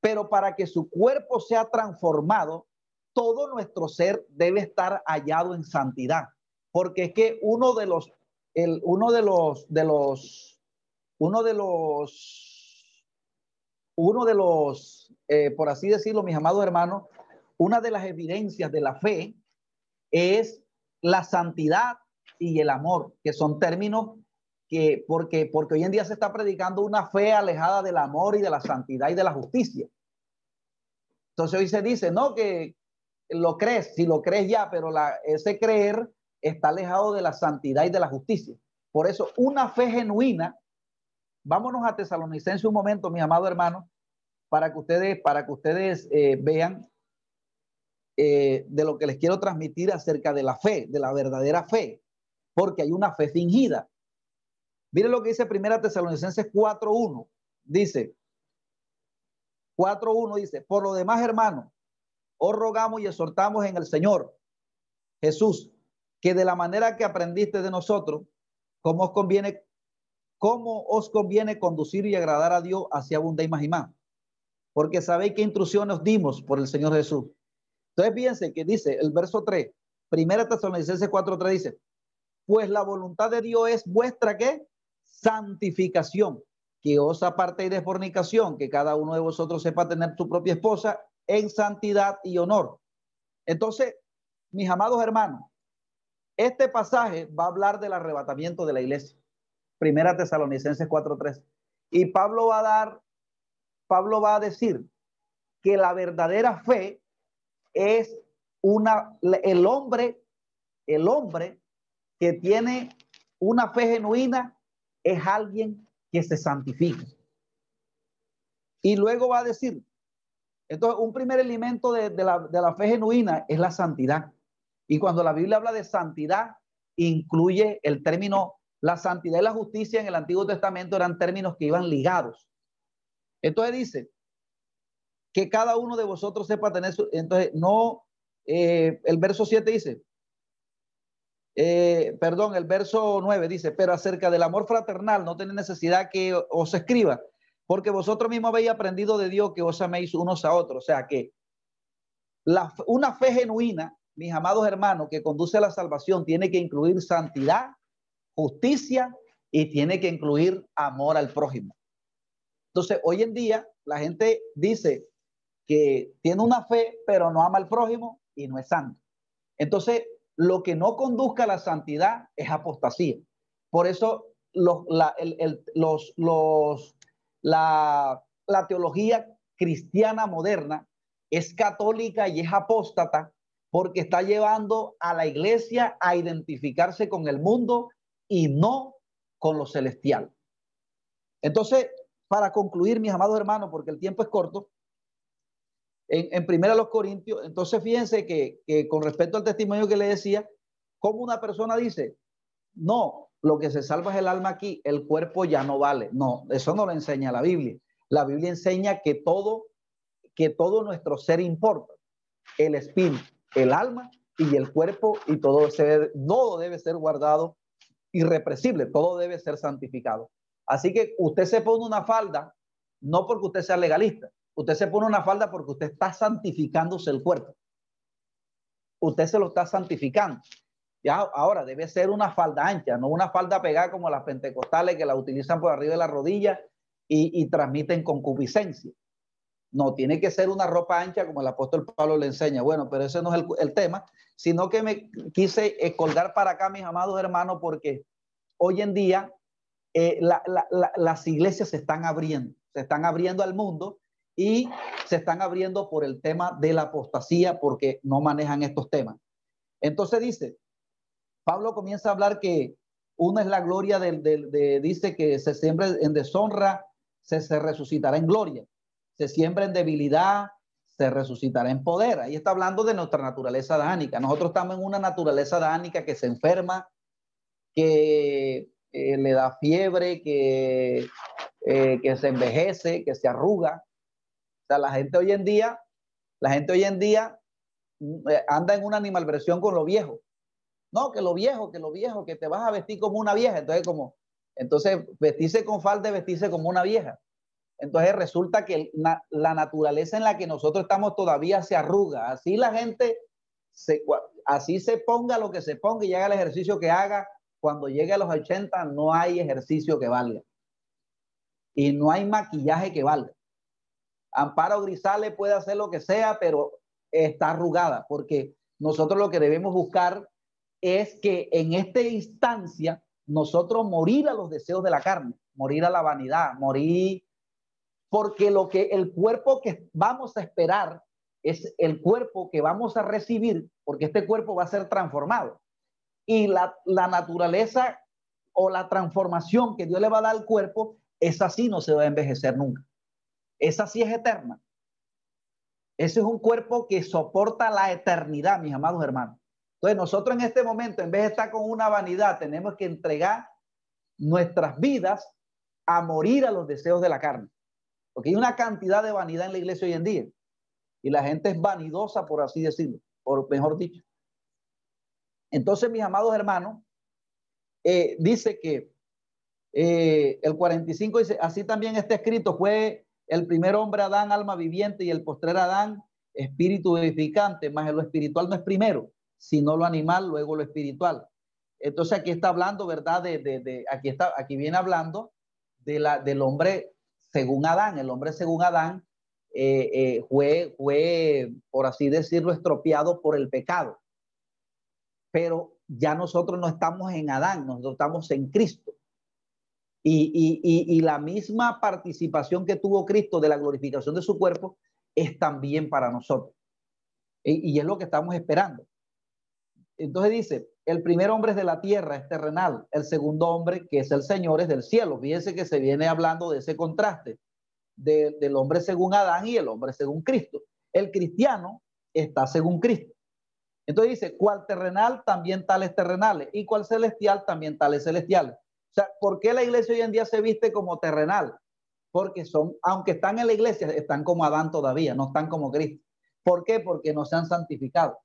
Pero para que su cuerpo sea transformado, todo nuestro ser debe estar hallado en santidad. Porque es que uno de los el, uno de los, de los, uno de los, uno de los, eh, por así decirlo, mis amados hermanos, una de las evidencias de la fe es la santidad y el amor, que son términos que, porque, porque hoy en día se está predicando una fe alejada del amor y de la santidad y de la justicia. Entonces hoy se dice, no, que lo crees, si lo crees ya, pero la, ese creer está alejado de la santidad y de la justicia. Por eso, una fe genuina, vámonos a Tesalonicense un momento, mis amados hermanos, para que ustedes, para que ustedes eh, vean eh, de lo que les quiero transmitir acerca de la fe, de la verdadera fe, porque hay una fe fingida. Miren lo que dice Primera Tesalonicenses 4.1. Dice, 4.1 dice, por lo demás, hermanos, os rogamos y exhortamos en el Señor Jesús que de la manera que aprendiste de nosotros, cómo os conviene, cómo os conviene conducir y agradar a Dios hacia abundar más y más. Porque sabéis qué instrucciones os dimos por el Señor Jesús. Entonces fíjense que dice el verso 3, primera Tesalonicenses 4.3 dice, pues la voluntad de Dios es vuestra qué? Santificación, que os apartéis de fornicación, que cada uno de vosotros sepa tener su propia esposa en santidad y honor. Entonces, mis amados hermanos, este pasaje va a hablar del arrebatamiento de la iglesia. Primera Tesalonicenses 4:3. Y Pablo va a dar, Pablo va a decir que la verdadera fe es una, el hombre, el hombre que tiene una fe genuina es alguien que se santifica. Y luego va a decir, entonces un primer elemento de, la, de la fe genuina es la santidad. Y cuando la Biblia habla de santidad, incluye el término, la santidad y la justicia en el Antiguo Testamento eran términos que iban ligados. Entonces dice, que cada uno de vosotros sepa tener su, entonces no, eh, el verso 7 dice, eh, perdón, el verso 9 dice, pero acerca del amor fraternal no tiene necesidad que os escriba, porque vosotros mismos habéis aprendido de Dios que os améis unos a otros. O sea que la, una fe genuina, mis amados hermanos, que conduce a la salvación, tiene que incluir santidad, justicia y tiene que incluir amor al prójimo. Entonces, hoy en día la gente dice, que tiene una fe, pero no ama al prójimo y no es santo. Entonces, lo que no conduzca a la santidad es apostasía. Por eso los, la, los, los, la, la teología cristiana moderna es católica y es apóstata porque está llevando a la iglesia a identificarse con el mundo y no con lo celestial. Entonces, para concluir, mis amados hermanos, porque el tiempo es corto, en, en primera los Corintios, entonces fíjense que, que con respecto al testimonio que le decía, como una persona dice, no, lo que se salva es el alma aquí, el cuerpo ya no vale. No, eso no lo enseña la Biblia. La Biblia enseña que todo, que todo nuestro ser importa. El espíritu, el alma y el cuerpo y todo, se, todo debe ser guardado irrepresible, todo debe ser santificado. Así que usted se pone una falda, no porque usted sea legalista, Usted se pone una falda porque usted está santificándose el cuerpo. Usted se lo está santificando. Ya, ahora debe ser una falda ancha, no una falda pegada como las pentecostales que la utilizan por arriba de la rodilla y, transmiten concupiscencia. No, tiene que ser una ropa ancha como el apóstol Pablo le enseña. Bueno, pero ese no es el, tema, sino que me quise eh, colgar para acá, mis amados hermanos, porque hoy en día eh, las iglesias se están abriendo, se están abriendo al mundo y se están abriendo por el tema de la apostasía porque no manejan estos temas. Entonces dice, Pablo comienza a hablar que una es la gloria del, de, dice que se siembra en deshonra, se, se resucitará en gloria, se siembra en debilidad, se resucitará en poder. Ahí está hablando de nuestra naturaleza dánica. Nosotros estamos en una naturaleza dánica que se enferma, que eh, le da fiebre, que, eh, que se envejece, que se arruga la gente hoy en día, la gente hoy en día mm, eh, anda en una animalversión con lo viejo. No, que lo viejo, que lo viejo, que te vas a vestir como una vieja. Entonces, como, entonces vestirse con falda es vestirse como una vieja. Entonces resulta que la naturaleza en la que nosotros estamos todavía se arruga. Así la gente, se, así se ponga lo que se ponga y haga el ejercicio que haga, cuando llegue a los 80 no hay ejercicio que valga. Y no hay maquillaje que valga. Amparo Grisales puede hacer lo que sea, pero está arrugada, porque nosotros lo que debemos buscar es que en esta instancia nosotros morir a los deseos de la carne, morir a la vanidad, morir, porque lo que el cuerpo que vamos a esperar es el cuerpo que vamos a recibir, porque este cuerpo va a ser transformado. Y la, naturaleza o la transformación que Dios le va a dar al cuerpo, es así, no se va a envejecer nunca. Esa sí es eterna. Ese es un cuerpo que soporta la eternidad, mis amados hermanos. Entonces nosotros en este momento, en vez de estar con una vanidad, tenemos que entregar nuestras vidas a morir a los deseos de la carne. Porque hay una cantidad de vanidad en la iglesia hoy en día. Y la gente es vanidosa, por así decirlo, por mejor dicho. Entonces, mis amados hermanos, eh, dice que eh, el 45 dice, así también está escrito, fue el primer hombre Adán, alma viviente, y el postrer Adán, espíritu vivificante, más lo espiritual no es primero, sino lo animal, luego lo espiritual. Entonces aquí está hablando, ¿verdad? De, de, aquí, está, aquí viene hablando de la, del hombre según Adán. El hombre según Adán eh, eh, fue, fue, por así decirlo, estropeado por el pecado. Pero ya nosotros no estamos en Adán, nosotros estamos en Cristo. Y, y, y, la misma participación que tuvo Cristo de la glorificación de su cuerpo es también para nosotros. Y, y es lo que estamos esperando. Entonces dice, el primer hombre es de la tierra, es terrenal. El segundo hombre, que es el Señor, es del cielo. Fíjense que se viene hablando de ese contraste del hombre según Adán y el hombre según Cristo. El cristiano está según Cristo. Entonces dice, cual terrenal, también tales terrenales. Y cual celestial, también tales celestiales. O sea, ¿por qué la iglesia hoy en día se viste como terrenal? Porque son, aunque están en la iglesia, están como Adán todavía, no están como Cristo. ¿Por qué? Porque no se han santificado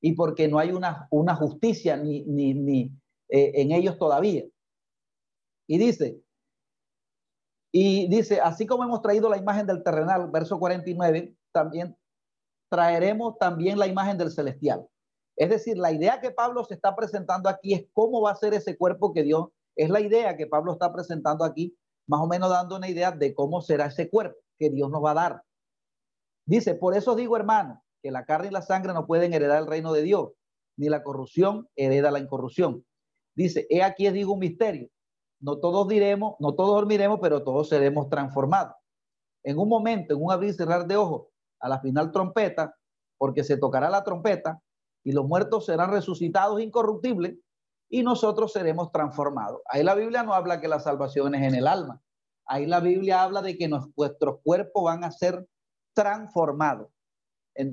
y porque no hay una, justicia ni eh, en ellos todavía. Y dice, y dice, así como hemos traído la imagen del terrenal, verso 49, también traeremos también la imagen del celestial. Es decir, la idea que Pablo se está presentando aquí es cómo va a ser ese cuerpo que Dios, es la idea que Pablo está presentando aquí, más o menos dando una idea de cómo será ese cuerpo que Dios nos va a dar. Dice, por eso digo, hermano, que la carne y la sangre no pueden heredar el reino de Dios, ni la corrupción hereda la incorrupción. Dice, he aquí os digo un misterio. No todos diremos, no todos dormiremos, pero todos seremos transformados. En un momento, en un abrir y cerrar de ojos, a la final trompeta, porque se tocará la trompeta y los muertos serán resucitados incorruptibles y nosotros seremos transformados. Ahí la Biblia no habla que la salvación es en el alma. Ahí la Biblia habla de que nuestros cuerpos van a ser transformados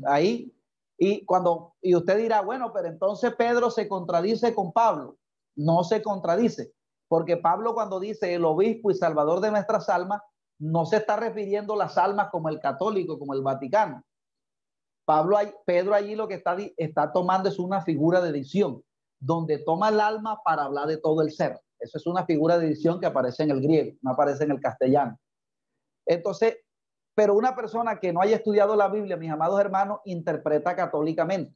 ahí. Y cuando, y usted dirá, bueno, pero entonces Pedro se contradice con Pablo. No se contradice, porque Pablo cuando dice el obispo y salvador de nuestras almas, no se está refiriendo a las almas como el católico, como el Vaticano. Pablo, Pedro allí lo que está, está tomando es una figura de edición, donde toma el alma para hablar de todo el ser. Eso es una figura de edición que aparece en el griego, no aparece en el castellano. Entonces, pero una persona que no haya estudiado la Biblia, mis amados hermanos, interpreta católicamente.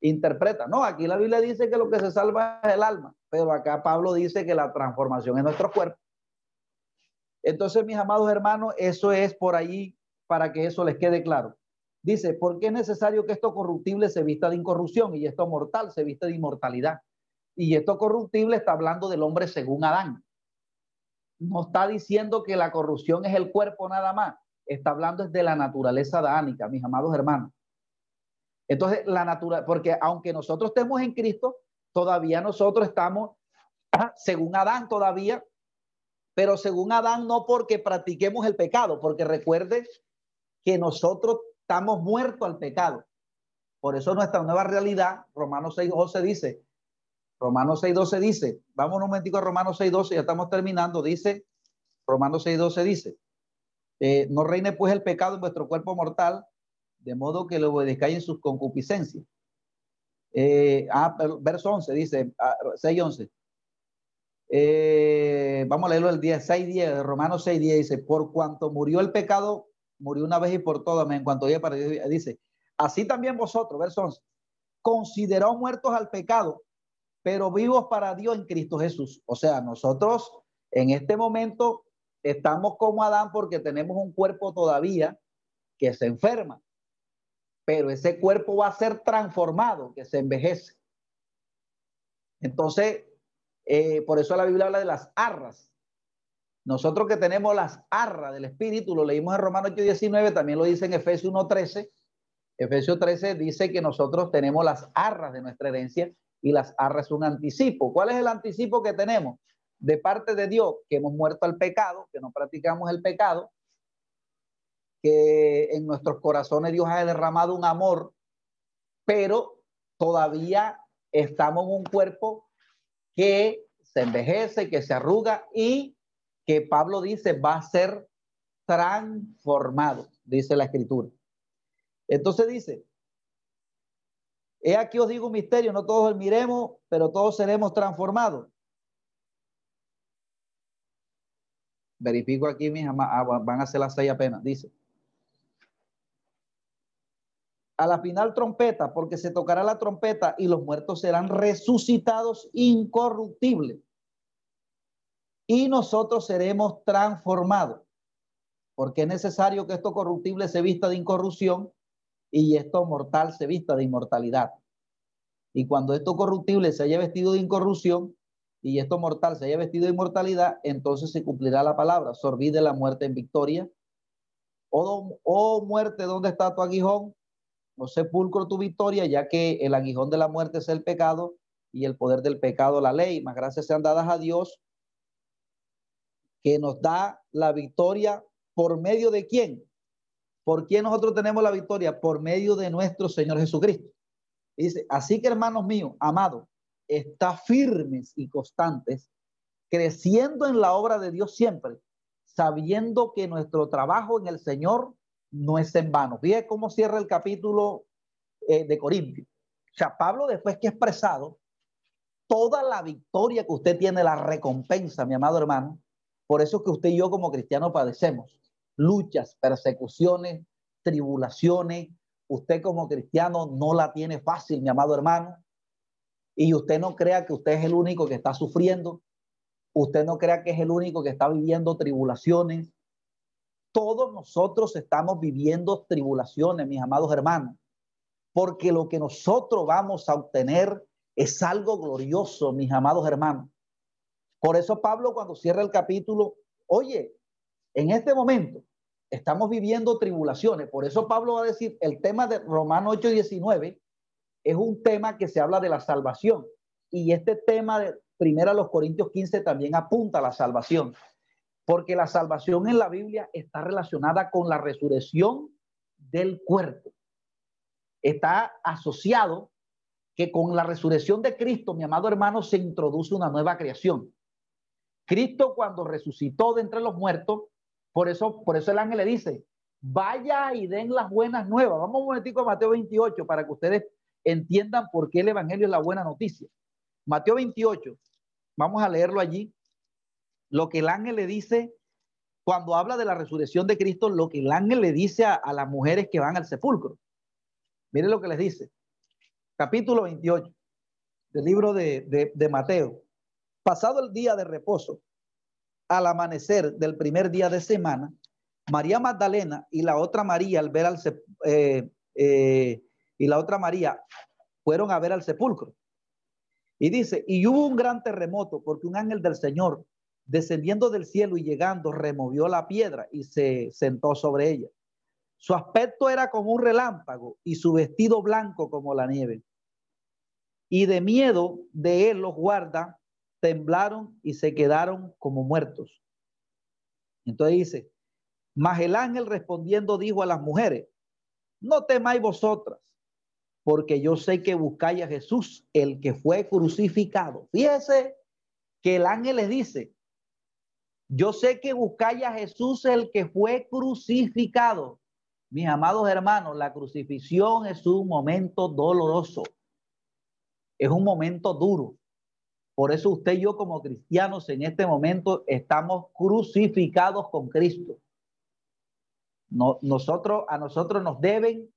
Interpreta. No, aquí la Biblia dice que lo que se salva es el alma, pero acá Pablo dice que la transformación es nuestro cuerpo. Entonces, mis amados hermanos, eso es por ahí para que eso les quede claro. Dice, ¿por qué es necesario que esto corruptible se vista de incorrupción y esto mortal se vista de inmortalidad? Y esto corruptible está hablando del hombre según Adán. No está diciendo que la corrupción es el cuerpo nada más está hablando de la naturaleza adánica, mis amados hermanos. Entonces, la naturaleza, porque aunque nosotros estemos en Cristo, todavía nosotros estamos según Adán todavía, pero según Adán no porque practiquemos el pecado, porque recuerde que nosotros estamos muertos al pecado. Por eso nuestra nueva realidad, Romanos 6.12 dice, Romanos 6.12 dice, vamos un momentico a Romanos 6.12, ya estamos terminando, dice, Romanos 6.12 dice, eh, no reine pues el pecado en vuestro cuerpo mortal, de modo que lo obedezcáis en sus concupiscencias. Eh, ah, verso 11 dice, 6 ah, 11. Eh, vamos a leerlo el 10, 6 10, Romanos 6 10 dice, por cuanto murió el pecado, murió una vez y por todas, en cuanto para dice, así también vosotros, verso 11, consideraos muertos al pecado, pero vivos para Dios en Cristo Jesús. O sea, nosotros en este momento Estamos como Adán porque tenemos un cuerpo todavía que se enferma, pero ese cuerpo va a ser transformado, que se envejece. Entonces, eh, por eso la Biblia habla de las arras. Nosotros que tenemos las arras del Espíritu, lo leímos en Romanos 8:19, también lo dice en Efesios 1:13. Efesios 13 dice que nosotros tenemos las arras de nuestra herencia y las arras es un anticipo. ¿Cuál es el anticipo que tenemos? De parte de Dios que hemos muerto al pecado, que no practicamos el pecado, que en nuestros corazones Dios ha derramado un amor, pero todavía estamos en un cuerpo que se envejece, que se arruga y que Pablo dice va a ser transformado, dice la escritura. Entonces dice, he aquí os digo un misterio, no todos miremos, pero todos seremos transformados Verifico aquí, mis ah, van a ser las seis apenas, dice. A la final trompeta, porque se tocará la trompeta y los muertos serán resucitados incorruptibles. Y nosotros seremos transformados. porque es necesario que esto corruptible se vista de incorrupción y esto mortal se vista de inmortalidad. Y cuando esto corruptible se haya vestido de incorrupción y esto mortal se haya vestido de inmortalidad, entonces se cumplirá la palabra, sorbide la muerte en victoria. Oh, oh muerte, ¿dónde está tu aguijón? No sepulcro tu victoria, ya que el aguijón de la muerte es el pecado y el poder del pecado la ley. Más gracias sean dadas a Dios que nos da la victoria por medio de quién? ¿Por quién nosotros tenemos la victoria? Por medio de nuestro Señor Jesucristo. dice, así que hermanos míos, amados, está firmes y constantes, creciendo en la obra de Dios siempre, sabiendo que nuestro trabajo en el Señor no es en vano. Fíjate cómo cierra el capítulo eh, de Corintios. O sea, Pablo después que ha expresado toda la victoria que usted tiene, la recompensa, mi amado hermano, por eso que usted y yo como cristianos padecemos luchas, persecuciones, tribulaciones. Usted como cristiano no la tiene fácil, mi amado hermano. Y usted no crea que usted es el único que está sufriendo. Usted no crea que es el único que está viviendo tribulaciones. Todos nosotros estamos viviendo tribulaciones, mis amados hermanos. Porque lo que nosotros vamos a obtener es algo glorioso, mis amados hermanos. Por eso Pablo cuando cierra el capítulo, oye, en este momento estamos viviendo tribulaciones. Por eso Pablo va a decir, el tema de Romano 8:19 es un tema que se habla de la salvación. Y este tema de primero a los Corintios 15 también apunta a la salvación. Porque la salvación en la Biblia está relacionada con la resurrección del cuerpo. Está asociado que con la resurrección de Cristo, mi amado hermano, se introduce una nueva creación. Cristo cuando resucitó de entre los muertos, por eso, por eso el ángel le dice, vaya y den las buenas nuevas. Vamos un momentico a Mateo 28 para que ustedes entiendan por qué el evangelio es la buena noticia. Mateo 28, vamos a leerlo allí. Lo que el ángel le dice cuando habla de la resurrección de Cristo, lo que el ángel le dice a, las mujeres que van al sepulcro. Miren lo que les dice. Capítulo 28 del libro de, de Mateo. Pasado el día de reposo, al amanecer del primer día de semana, María Magdalena y la otra María al ver al eh, eh, y la otra María fueron a ver al sepulcro. Y dice, y hubo un gran terremoto porque un ángel del Señor descendiendo del cielo y llegando removió la piedra y se sentó sobre ella. Su aspecto era como un relámpago y su vestido blanco como la nieve. Y de miedo de él los guarda temblaron y se quedaron como muertos. Entonces dice, mas el ángel respondiendo dijo a las mujeres, no temáis vosotras, porque yo sé que buscáis a Jesús, el que fue crucificado. Fíjese que el ángel les dice, yo sé que buscáis a Jesús, el que fue crucificado. Mis amados hermanos, la crucifixión es un momento doloroso, es un momento duro. Por eso usted y yo como cristianos en este momento estamos crucificados con Cristo. No, nosotros, a nosotros nos deben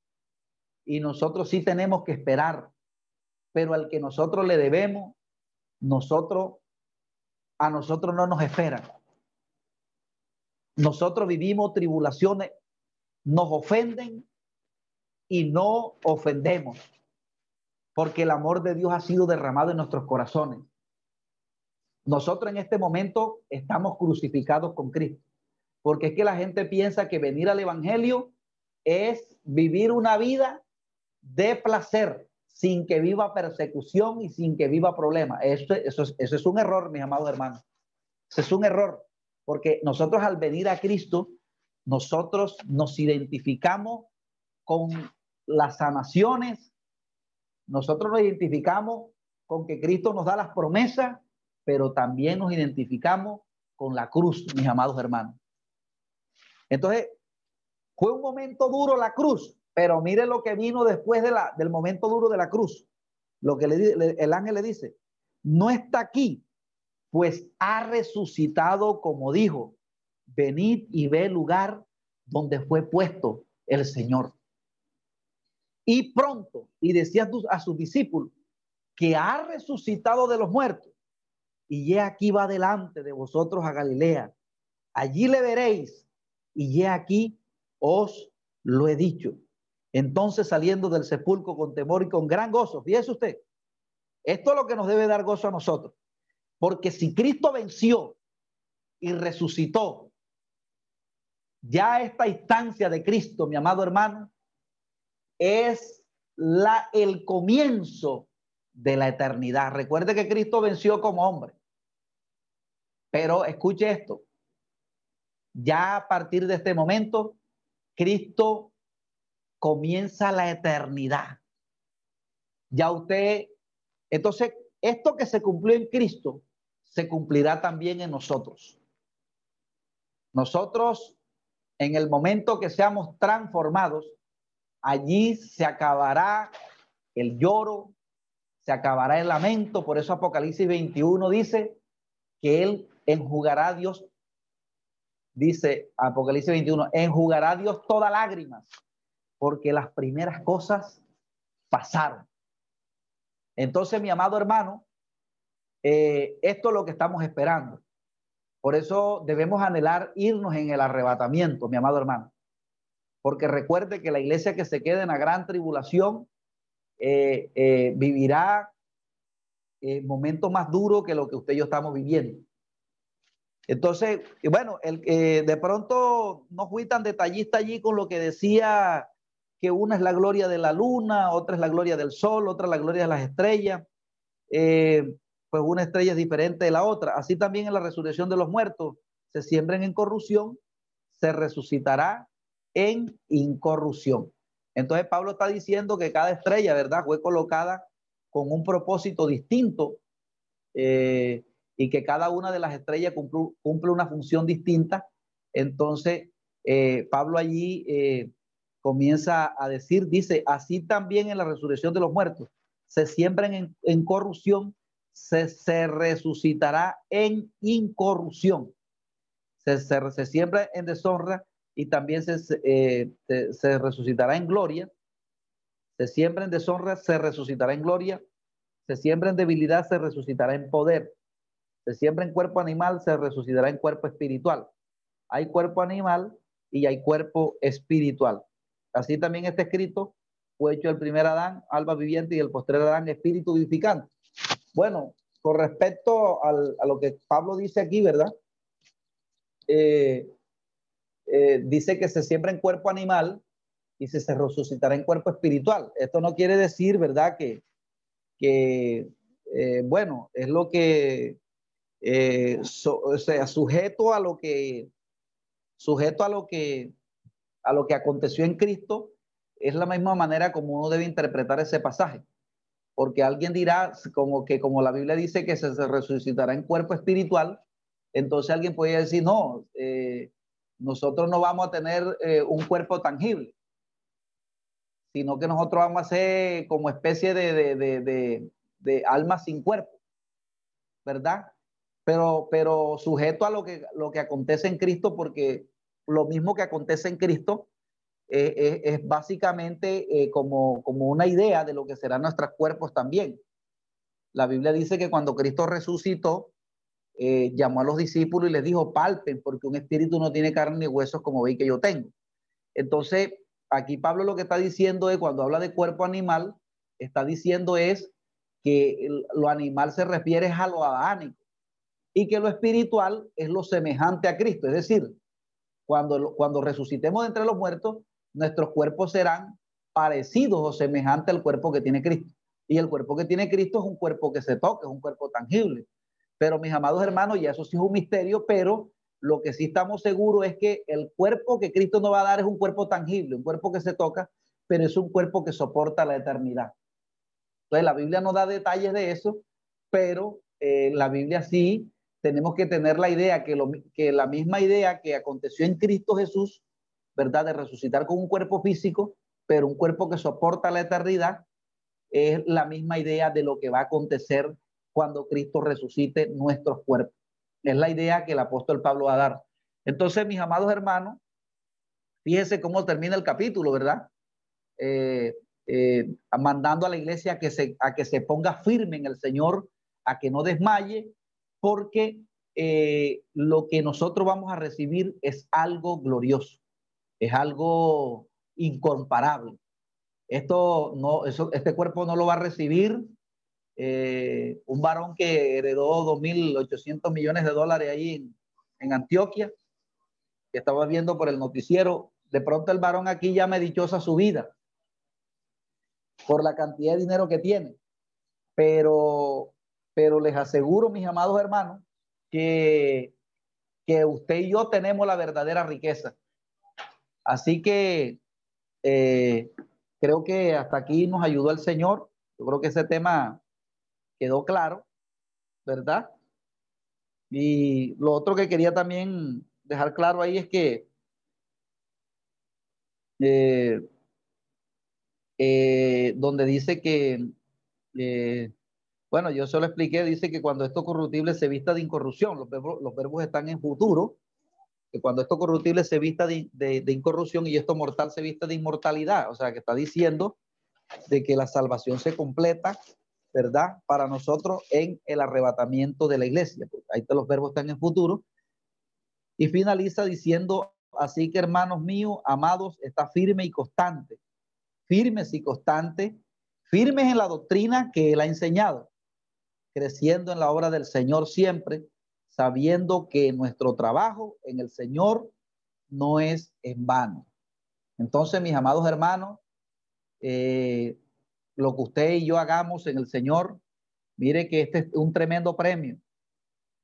y nosotros sí tenemos que esperar, pero al que nosotros le debemos, nosotros, a nosotros no nos esperan. Nosotros vivimos tribulaciones, nos ofenden y no ofendemos, porque el amor de Dios ha sido derramado en nuestros corazones. Nosotros en este momento estamos crucificados con Cristo, porque es que la gente piensa que venir al Evangelio es vivir una vida de placer, sin que viva persecución y sin que viva problema. Eso, eso, eso es un error, mis amados hermanos. Eso es un error, porque nosotros al venir a Cristo, nosotros nos identificamos con las sanaciones, nosotros nos identificamos con que Cristo nos da las promesas pero también nos identificamos con la cruz, mis amados hermanos. Entonces, fue un momento duro la cruz, pero mire lo que vino después de la, del momento duro de la cruz. Lo que le, el ángel le dice, no está aquí, pues ha resucitado como dijo, venid y ve el lugar donde fue puesto el Señor. Y pronto, y decía a sus discípulos, que ha resucitado de los muertos y he aquí va delante de vosotros a Galilea. Allí le veréis y he aquí os lo he dicho. Entonces saliendo del sepulcro con temor y con gran gozo, fíjese usted, esto es lo que nos debe dar gozo a nosotros, porque si Cristo venció y resucitó, ya esta instancia de Cristo, mi amado hermano, es la, el comienzo de la eternidad. Recuerde que Cristo venció como hombre. Pero escuche esto, ya a partir de este momento, Cristo comienza la eternidad. Ya usted, entonces, esto que se cumplió en Cristo, se cumplirá también en nosotros. Nosotros, en el momento que seamos transformados, allí se acabará el lloro, se acabará el lamento. Por eso Apocalipsis 21 dice que Él enjugará a Dios dice Apocalipsis 21, enjugará Dios todas lágrimas, porque las primeras cosas pasaron. Entonces, mi amado hermano, eh, esto es lo que estamos esperando. Por eso debemos anhelar irnos en el arrebatamiento, mi amado hermano. Porque recuerde que la iglesia que se quede en la gran tribulación eh, eh, vivirá momentos más duros que lo que usted y yo estamos viviendo. Entonces, bueno, el, de pronto no fui tan detallista allí con lo que decía que una es la gloria de la luna, otra es la gloria del sol, otra la gloria de las estrellas. Eh, pues una estrella es diferente de la otra. Así también en la resurrección de los muertos, se siembren en corrupción, se resucitará en incorrupción. Entonces Pablo está diciendo que cada estrella, ¿verdad? Fue colocada con un propósito distinto. Eh, y que cada una de las estrellas cumple, una función distinta. Entonces, eh, Pablo allí comienza a decir, dice, así también en la resurrección de los muertos, se siembran en, corrupción, se, se, resucitará en incorrupción. Se, se, siembra en deshonra y también se, eh, se resucitará en gloria. Se siembra en deshonra, se resucitará en gloria. Se siembra en debilidad, se resucitará en poder se siembra en cuerpo animal, se resucitará en cuerpo espiritual. Hay cuerpo animal y hay cuerpo espiritual. Así también está escrito, fue hecho el primer Adán, alma viviente, y el posterior Adán, espíritu vivificante. Bueno, con respecto a lo que Pablo dice aquí, ¿verdad? Eh, eh, dice que se siembra en cuerpo animal y se, resucitará en cuerpo espiritual. Esto no quiere decir, ¿verdad? Que, que eh, bueno, es lo que eh, o sea, sujeto a lo que, sujeto a lo que, a lo que aconteció en Cristo, es la misma manera como uno debe interpretar ese pasaje. Porque alguien dirá, como que como la Biblia dice que se, resucitará en cuerpo espiritual, entonces alguien puede decir, no, eh, nosotros no vamos a tener eh, un cuerpo tangible, sino que nosotros vamos a ser como especie de, de, de, de alma sin cuerpo, ¿verdad? pero, pero sujeto a lo que, lo que acontece en Cristo, porque lo mismo que acontece en Cristo eh, eh, es básicamente eh, como, como una idea de lo que serán nuestros cuerpos también. La Biblia dice que cuando Cristo resucitó, llamó a los discípulos y les dijo, palpen, porque un espíritu no tiene carne ni huesos como veis que yo tengo. Entonces, aquí Pablo lo que está diciendo es, cuando habla de cuerpo animal, está diciendo es que lo animal se refiere a lo adánico y que lo espiritual es lo semejante a Cristo. Es decir, cuando, cuando resucitemos entre los muertos, nuestros cuerpos serán parecidos o semejantes al cuerpo que tiene Cristo. Y el cuerpo que tiene Cristo es un cuerpo que se toca, es un cuerpo tangible. Pero mis amados hermanos, y eso sí es un misterio, pero lo que sí estamos seguros es que el cuerpo que Cristo nos va a dar es un cuerpo tangible, un cuerpo que se toca, pero es un cuerpo que soporta la eternidad. Entonces la Biblia no da detalles de eso, pero eh, la Biblia sí tenemos que tener la idea que, lo, que la misma idea que aconteció en Cristo Jesús, ¿verdad? De resucitar con un cuerpo físico, pero un cuerpo que soporta la eternidad, es la misma idea de lo que va a acontecer cuando Cristo resucite nuestros cuerpos. Es la idea que el apóstol Pablo va a dar. Entonces, mis amados hermanos, fíjense cómo termina el capítulo, ¿verdad? Eh, eh, mandando a la iglesia que se, a que se ponga firme en el Señor, a que no desmaye, porque eh, lo que nosotros vamos a recibir es algo glorioso, es algo incomparable. Esto no, eso, este cuerpo no lo va a recibir eh, un varón que heredó 2.800 millones de dólares ahí en, en Antioquia, que estaba viendo por el noticiero, de pronto el varón aquí me dichosa su vida por la cantidad de dinero que tiene. Pero, pero les aseguro, mis amados hermanos, que, que usted y yo tenemos la verdadera riqueza. Así que eh, creo que hasta aquí nos ayudó el Señor. Yo creo que ese tema quedó claro, ¿verdad? Y lo otro que quería también dejar claro ahí es que eh, eh, donde dice que, bueno, yo se lo expliqué, dice que cuando esto corruptible se vista de incorrupción, los verbos, los verbos están en futuro, que cuando esto corruptible se vista de, de, incorrupción y esto mortal se vista de inmortalidad, o sea, que está diciendo de que la salvación se completa, ¿verdad? Para nosotros en el arrebatamiento de la iglesia. Ahí los verbos están en futuro. Y finaliza diciendo, Así que, hermanos míos, amados, está firme y constante, firmes y constante, firmes en la doctrina que él ha enseñado, creciendo en la obra del Señor siempre, sabiendo que nuestro trabajo en el Señor no es en vano. Entonces, mis amados hermanos, eh, lo que usted y yo hagamos en el Señor, mire que este es un tremendo premio.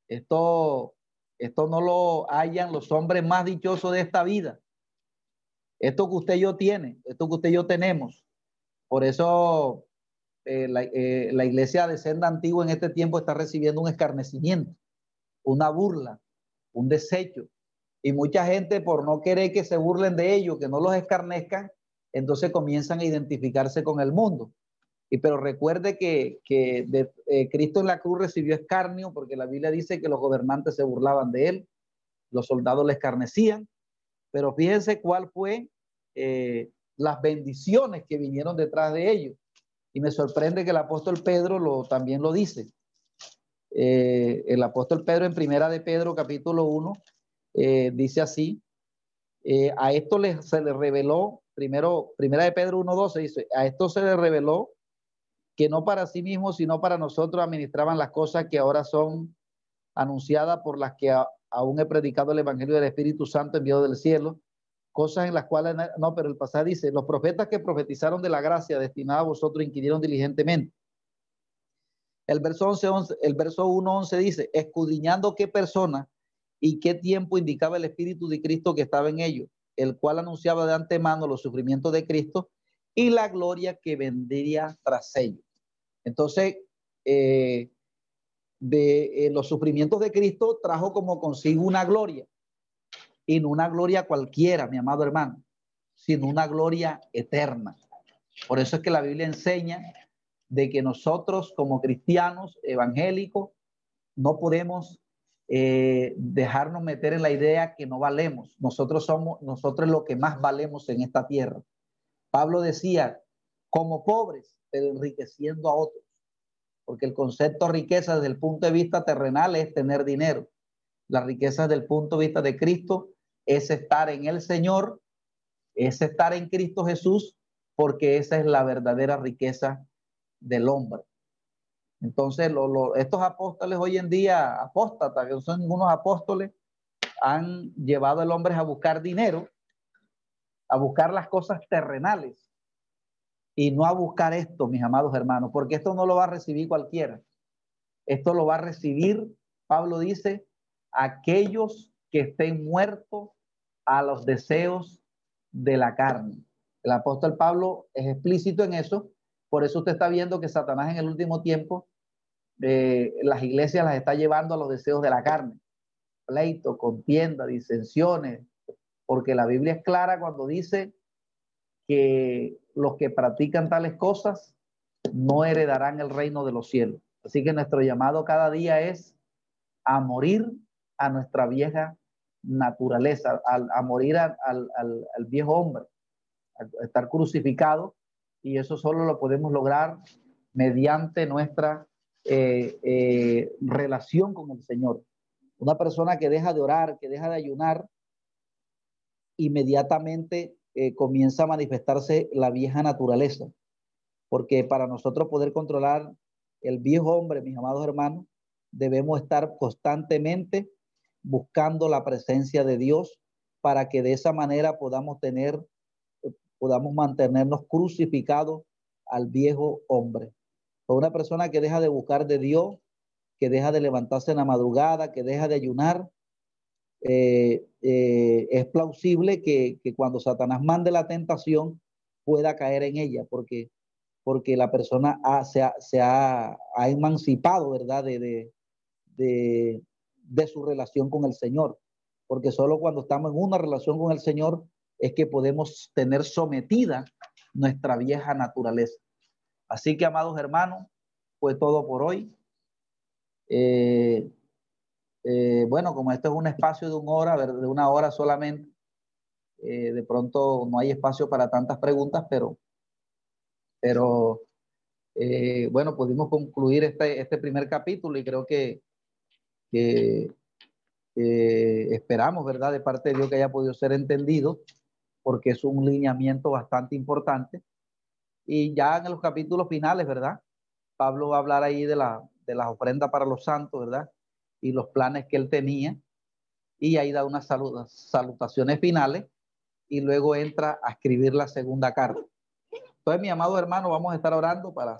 Esto esto no lo hayan los hombres más dichosos de esta vida. Esto que usted y yo tiene, esto que usted y yo tenemos. Por eso eh, eh, la, iglesia de senda antigua en este tiempo está recibiendo un escarnecimiento, una burla, un desecho. Y mucha gente por no querer que se burlen de ellos, que no los escarnezcan, entonces comienzan a identificarse con el mundo. Y pero recuerde que, de, eh, Cristo en la cruz recibió escarnio porque la Biblia dice que los gobernantes se burlaban de él, los soldados le escarnecían, pero fíjense cuál fue las bendiciones que vinieron detrás de ellos. Y me sorprende que el apóstol Pedro lo, también lo dice. Eh, el apóstol Pedro en primera de Pedro capítulo 1 dice así, a esto se le reveló, primero, primera de Pedro 1.12 dice, a esto se le reveló que no para sí mismos, sino para nosotros administraban las cosas que ahora son anunciadas por las que aún he predicado el Evangelio del Espíritu Santo enviado del cielo, cosas en las cuales, no, pero el pasaje dice, los profetas que profetizaron de la gracia destinada a vosotros inquirieron diligentemente. El verso, 11, el verso 1.11 dice, escudriñando qué persona y qué tiempo indicaba el Espíritu de Cristo que estaba en ellos, el cual anunciaba de antemano los sufrimientos de Cristo y la gloria que vendría tras ellos. Entonces, eh, de eh, los sufrimientos de Cristo trajo como consigo una gloria, y no una gloria cualquiera, mi amado hermano, sino una gloria eterna. Por eso es que la Biblia enseña de que nosotros como cristianos evangélicos no podemos eh, dejarnos meter en la idea que no valemos. Nosotros somos, nosotros lo que más valemos en esta tierra. Pablo decía, como pobres, pero enriqueciendo a otros. Porque el concepto riqueza desde el punto de vista terrenal es tener dinero. La riqueza desde el punto de vista de Cristo es estar en el Señor, es estar en Cristo Jesús, porque esa es la verdadera riqueza del hombre. Entonces, estos apóstoles hoy en día, apóstatas, que son ningunos apóstoles, han llevado al hombre a buscar dinero, a buscar las cosas terrenales y no a buscar esto, mis amados hermanos, porque esto no lo va a recibir cualquiera. Esto lo va a recibir, Pablo dice, aquellos que estén muertos a los deseos de la carne. El apóstol Pablo es explícito en eso, por eso usted está viendo que Satanás en el último tiempo eh, las iglesias las está llevando a los deseos de la carne. Pleito, contienda, disensiones, porque la Biblia es clara cuando dice que los que practican tales cosas no heredarán el reino de los cielos. Así que nuestro llamado cada día es a morir a nuestra vieja naturaleza, a, morir al, viejo hombre, a estar crucificado, y eso solo lo podemos lograr mediante nuestra eh, eh, relación con el Señor. Una persona que deja de orar, que deja de ayunar, inmediatamente eh, comienza a manifestarse la vieja naturaleza. Porque para nosotros poder controlar el viejo hombre, mis amados hermanos, debemos estar constantemente buscando la presencia de Dios para que de esa manera podamos tener, podamos mantenernos crucificados al viejo hombre. una persona que deja de buscar de Dios, que deja de levantarse en la madrugada, que deja de ayunar, eh, eh, es plausible que, cuando Satanás mande la tentación pueda caer en ella, porque, porque la persona se, ha, emancipado, ¿verdad?, de, de, su relación con el Señor. Porque solo cuando estamos en una relación con el Señor es que podemos tener sometida nuestra vieja naturaleza. Así que, amados hermanos, fue todo por hoy. Eh, eh, bueno, como esto es un espacio de una hora, de una hora solamente, eh, de pronto no hay espacio para tantas preguntas, pero, pero bueno, pudimos concluir este, este primer capítulo y creo que, que esperamos, ¿verdad?, de parte de Dios que haya podido ser entendido, porque es un lineamiento bastante importante. Y ya en los capítulos finales, ¿verdad? Pablo va a hablar ahí de, la, de las ofrendas para los santos, ¿verdad? y los planes que él tenía. Y ahí da unas salutaciones finales y luego entra a escribir la segunda carta. Entonces, mi amado hermano, vamos a estar orando para...